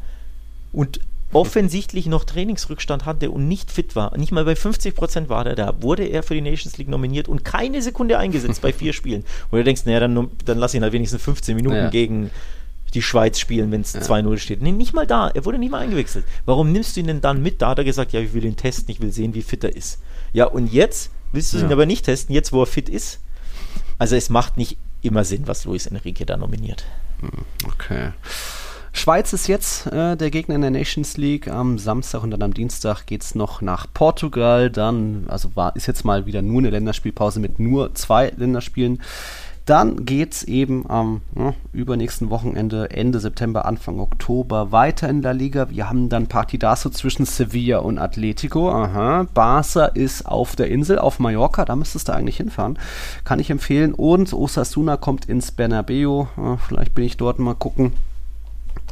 und offensichtlich noch Trainingsrückstand hatte und nicht fit war, nicht mal bei 50 Prozent war der da, wurde er für die Nations League nominiert und keine Sekunde eingesetzt bei vier Spielen. Wo du denkst, naja, dann, dann lass ihn halt wenigstens 15 Minuten Ja. gegen die Schweiz spielen, wenn es 2-0 steht. Nee, nicht mal da. Er wurde nicht mal eingewechselt. Warum nimmst du ihn denn dann mit? Da hat er gesagt, ja, ich will ihn testen, ich will sehen, wie fit er ist. Ja, und jetzt willst du ihn Ja. aber nicht testen, jetzt wo er fit ist. Also es macht nicht immer Sinn, was Luis Enrique da nominiert. Okay. Schweiz ist jetzt äh, der Gegner in der Nations League. Am Samstag und dann am Dienstag geht es noch nach Portugal. Dann, also war, ist jetzt mal wieder nur eine Länderspielpause mit nur zwei Länderspielen. Dann geht es eben am ja, übernächsten Wochenende, Ende September, Anfang Oktober weiter in La Liga. Wir haben dann Partidazo zwischen Sevilla und Atletico. Aha. Barca ist auf der Insel, auf Mallorca. Da müsstest du eigentlich hinfahren. Kann ich empfehlen. Und Osasuna kommt ins Bernabeu. Äh, vielleicht bin ich dort mal gucken.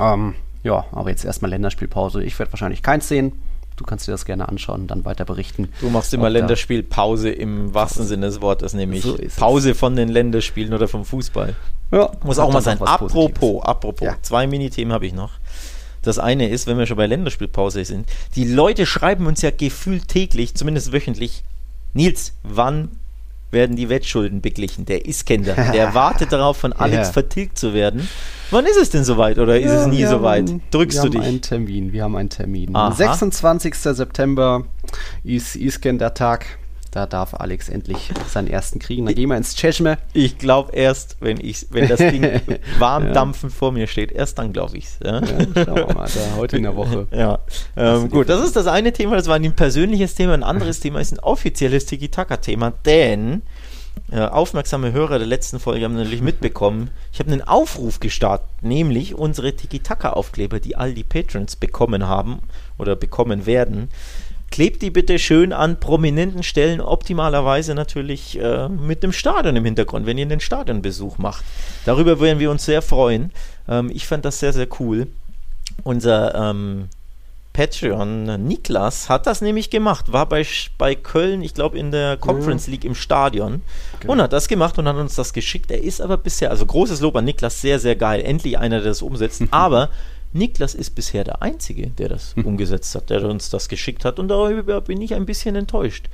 Ähm, ja, aber jetzt erstmal Länderspielpause. Ich werde wahrscheinlich keins sehen. Du kannst dir das gerne anschauen und dann weiter berichten. Du machst immer Länderspielpause im wahrsten Sinne des Wortes, nämlich So ist es. Pause von den Länderspielen oder vom Fußball. Ja, Muss auch mal sein. Apropos, Positives. apropos, Ja. zwei Mini-Themen habe ich noch. Das eine ist, wenn wir schon bei Länderspielpause sind, die Leute schreiben uns ja gefühlt täglich, zumindest wöchentlich, Nils, wann werden die Wettschulden beglichen? Der Iskender, der wartet darauf, von Alex Ja. vertilgt zu werden. Wann ist es denn soweit oder ist es Ja, nie wir soweit? Drückst wir du haben einen dich? Termin, wir haben einen Termin. Aha. 26. September ist Iskender-Tag. Da darf Alex endlich seinen ersten kriegen. Dann gehen wir ins Tschechme. Ich glaube erst, wenn, ich, wenn das Ding warm Ja. dampfend vor mir steht, erst dann glaube ich es. Ja? Ja, schauen wir mal, da heute in der Woche. Ja, ähm, gut, das ist das eine Thema, das war ein persönliches Thema. Ein anderes Thema ist ein offizielles Tiki-Taka-Thema, denn äh, aufmerksame Hörer der letzten Folge haben natürlich mitbekommen, ich habe einen Aufruf gestartet, nämlich unsere Tiki-Taka-Aufkleber, die all die Patrons bekommen haben oder bekommen werden. Klebt die bitte schön an prominenten Stellen, optimalerweise natürlich äh, mit dem Stadion im Hintergrund, wenn ihr den Stadionbesuch macht. Darüber würden wir uns sehr freuen. Ähm, ich fand das sehr, sehr cool. Unser ähm, Patreon Niklas hat das nämlich gemacht, war bei, bei Köln, ich glaube in der Conference League im Stadion und hat das gemacht und hat uns das geschickt. Er ist aber bisher, also großes Lob an Niklas, sehr, sehr geil. Endlich einer, der das umsetzt. aber Niklas ist bisher der Einzige, der das umgesetzt hat, der uns das geschickt hat und darüber bin ich ein bisschen enttäuscht.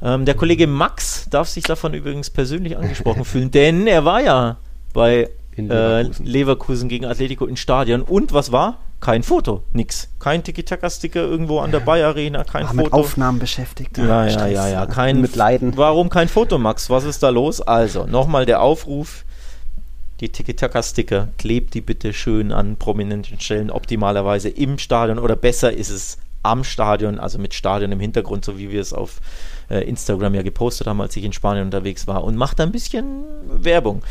Ähm, der Kollege Max darf sich davon übrigens persönlich angesprochen fühlen, denn er war ja bei äh, Leverkusen. Leverkusen gegen Atletico in Stadion und was war? Kein Foto, nix. Kein Tiki-Taka-Sticker irgendwo an der Bayer Arena, kein War mit Foto. Aufnahmen beschäftigt. Ja, ja, Stress. ja, ja. Kein, mit Leiden. Warum kein Foto, Max? Was ist da los? Also, nochmal der Aufruf. Die Tiki-Taka-Sticker, klebt die bitte schön an prominenten Stellen, optimalerweise im Stadion oder besser ist es am Stadion, also mit Stadion im Hintergrund, so wie wir es auf äh, Instagram ja gepostet haben, als ich in Spanien unterwegs war. Und macht da ein bisschen Werbung,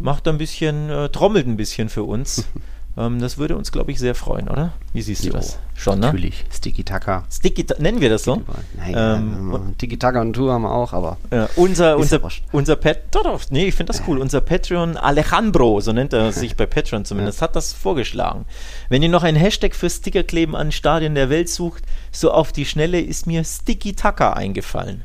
macht da ein bisschen, äh, trommelt ein bisschen für uns. ähm, das würde uns, glaube ich, sehr freuen, oder? Wie siehst du Jo, das? Schon, ne? Natürlich. Sticky Taka. Sticky, nennen wir das so? Nein, Ähm, ähm, Tiki Taka und Tour haben wir auch, aber Ja, unser, ja unser, unser Pat, doch, doch, nee, ich finde das cool. Unser Patreon Alejandro, so nennt er sich bei Patreon zumindest, hat das vorgeschlagen. Wenn ihr noch ein Hashtag für Stickerkleben an Stadien der Welt sucht, so auf die Schnelle ist mir Sticky Taka eingefallen.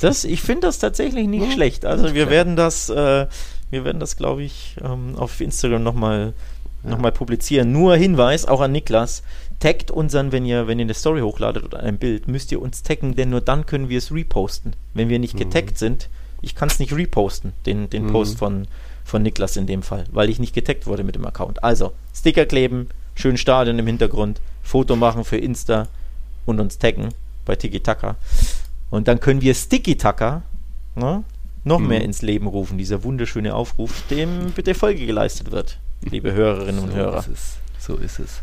Das, ich finde das tatsächlich nicht schlecht. Also wir werden das, äh, wir werden das, glaube ich, ähm, auf Instagram nochmal noch mal publizieren. Nur Hinweis, auch an Niklas, taggt unseren, wenn ihr, wenn ihr eine Story hochladet oder ein Bild, müsst ihr uns taggen, denn nur dann können wir es reposten. Wenn wir nicht getaggt sind, ich kann es nicht reposten, den, den Mhm. Post von, von Niklas in dem Fall, weil ich nicht getaggt wurde mit dem Account. Also, Sticker kleben, schön Stadion im Hintergrund, Foto machen für Insta und uns taggen bei Tiki Taka. Und dann können wir Sticky Taka ne, noch Mhm. mehr ins Leben rufen, dieser wunderschöne Aufruf, dem bitte Folge geleistet wird, liebe Hörerinnen und so Hörer. ist es. So ist es.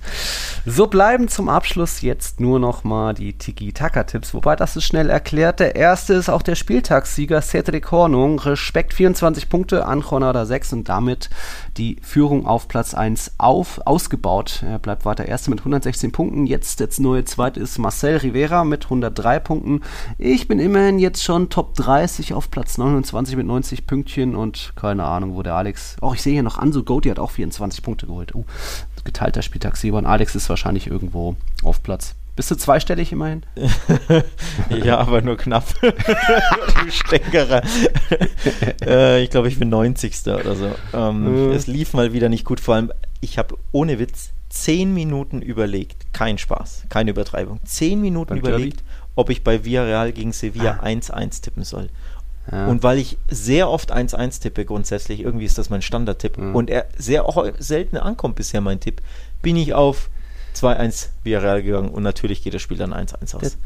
So bleiben zum Abschluss jetzt nur noch mal die Tiki-Taka-Tipps, wobei das ist schnell erklärt. Der erste ist auch der Spieltagssieger Cedric Hornung. Respekt 24 Punkte an Granada 6 und damit die Führung auf Platz 1 auf, ausgebaut. Er bleibt weiter Erster mit 116 Punkten. Jetzt das neue Zweite ist Marcel Rivera mit 103 Punkten. Ich bin immerhin jetzt schon Top 30 auf Platz 29 mit 90 Pünktchen und keine Ahnung, wo der Alex. Oh, ich sehe hier noch Anso Goat, die hat auch 24 Punkte geholt. Uh, geteilter Spieltagssieger und Alex ist wahrscheinlich irgendwo auf Platz. Bist du zweistellig immerhin? ja, aber nur knapp. du Steckerer. äh, ich glaube, ich bin 90. oder so. Ähm, Äh. Es lief mal wieder nicht gut. Vor allem, ich habe ohne Witz zehn Minuten überlegt, kein Spaß, keine Übertreibung, zehn Minuten Beim überlegt, ob ich bei Villarreal gegen Sevilla Ah. 1-1 tippen soll. Ja. Und weil ich sehr oft 1-1 tippe, grundsätzlich, irgendwie ist das mein Standardtipp, Mhm. und er sehr auch selten ankommt bisher mein Tipp, bin ich auf 2-1 Villarreal gegangen und natürlich geht das Spiel dann 1-1 aus.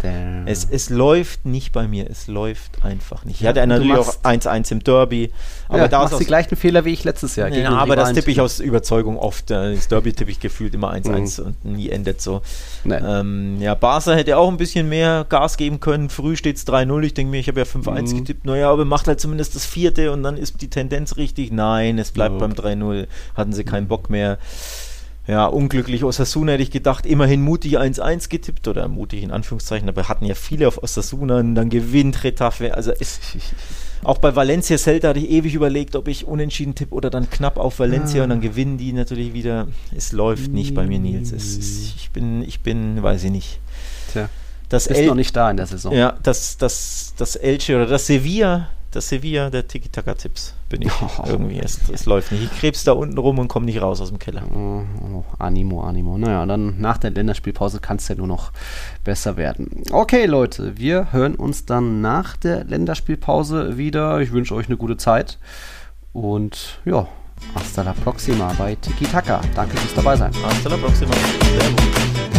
Es, es läuft nicht bei mir, es läuft einfach nicht. Ich Ja, hatte du natürlich auch machst- 1-1 im Derby, aber ja, da machst die gleichen Fehler wie ich letztes Jahr. ja, aber das tippe ich aus Überzeugung oft. Äh, Das Derby tippe ich gefühlt immer 1-1 und nie endet so. Ähm, ja, Barca hätte auch ein bisschen mehr Gas geben können. Früh steht es 3-0. Ich denke mir, ich habe ja 5-1 Mhm. getippt. Naja, aber macht halt zumindest das vierte und dann ist die Tendenz richtig. Nein, es bleibt Ja. beim 3-0. Hatten sie keinen Bock mehr. Ja, unglücklich. Osasuna hätte ich gedacht, immerhin mutig 1-1 getippt oder mutig in Anführungszeichen, aber hatten ja viele auf Osasuna und dann gewinnt Retafe. Also ist, auch bei Valencia Celta hatte ich ewig überlegt, ob ich unentschieden tippe oder dann knapp auf Valencia Ah. und dann gewinnen die natürlich wieder. Es läuft nicht bei mir, Nils. Es ist, ich bin, ich bin, weiß ich nicht. Tja, Das bist El noch nicht da in der Saison. ja, das, das, das Elche oder das Sevilla, das Sevilla der Tiki-Taka-Tipps bin ich irgendwie. Es, es läuft nicht. Ich krebs da unten rum und komme nicht raus aus dem Keller. Oh, oh, Animo, Animo. Naja, dann nach der Länderspielpause kann es ja nur noch besser werden. Okay, Leute, wir hören uns dann nach der Länderspielpause wieder. Ich wünsche euch eine gute Zeit. Und ja, hasta la próxima bei Tiki Taka. Danke fürs dabei sein. Hasta la próxima. Servus.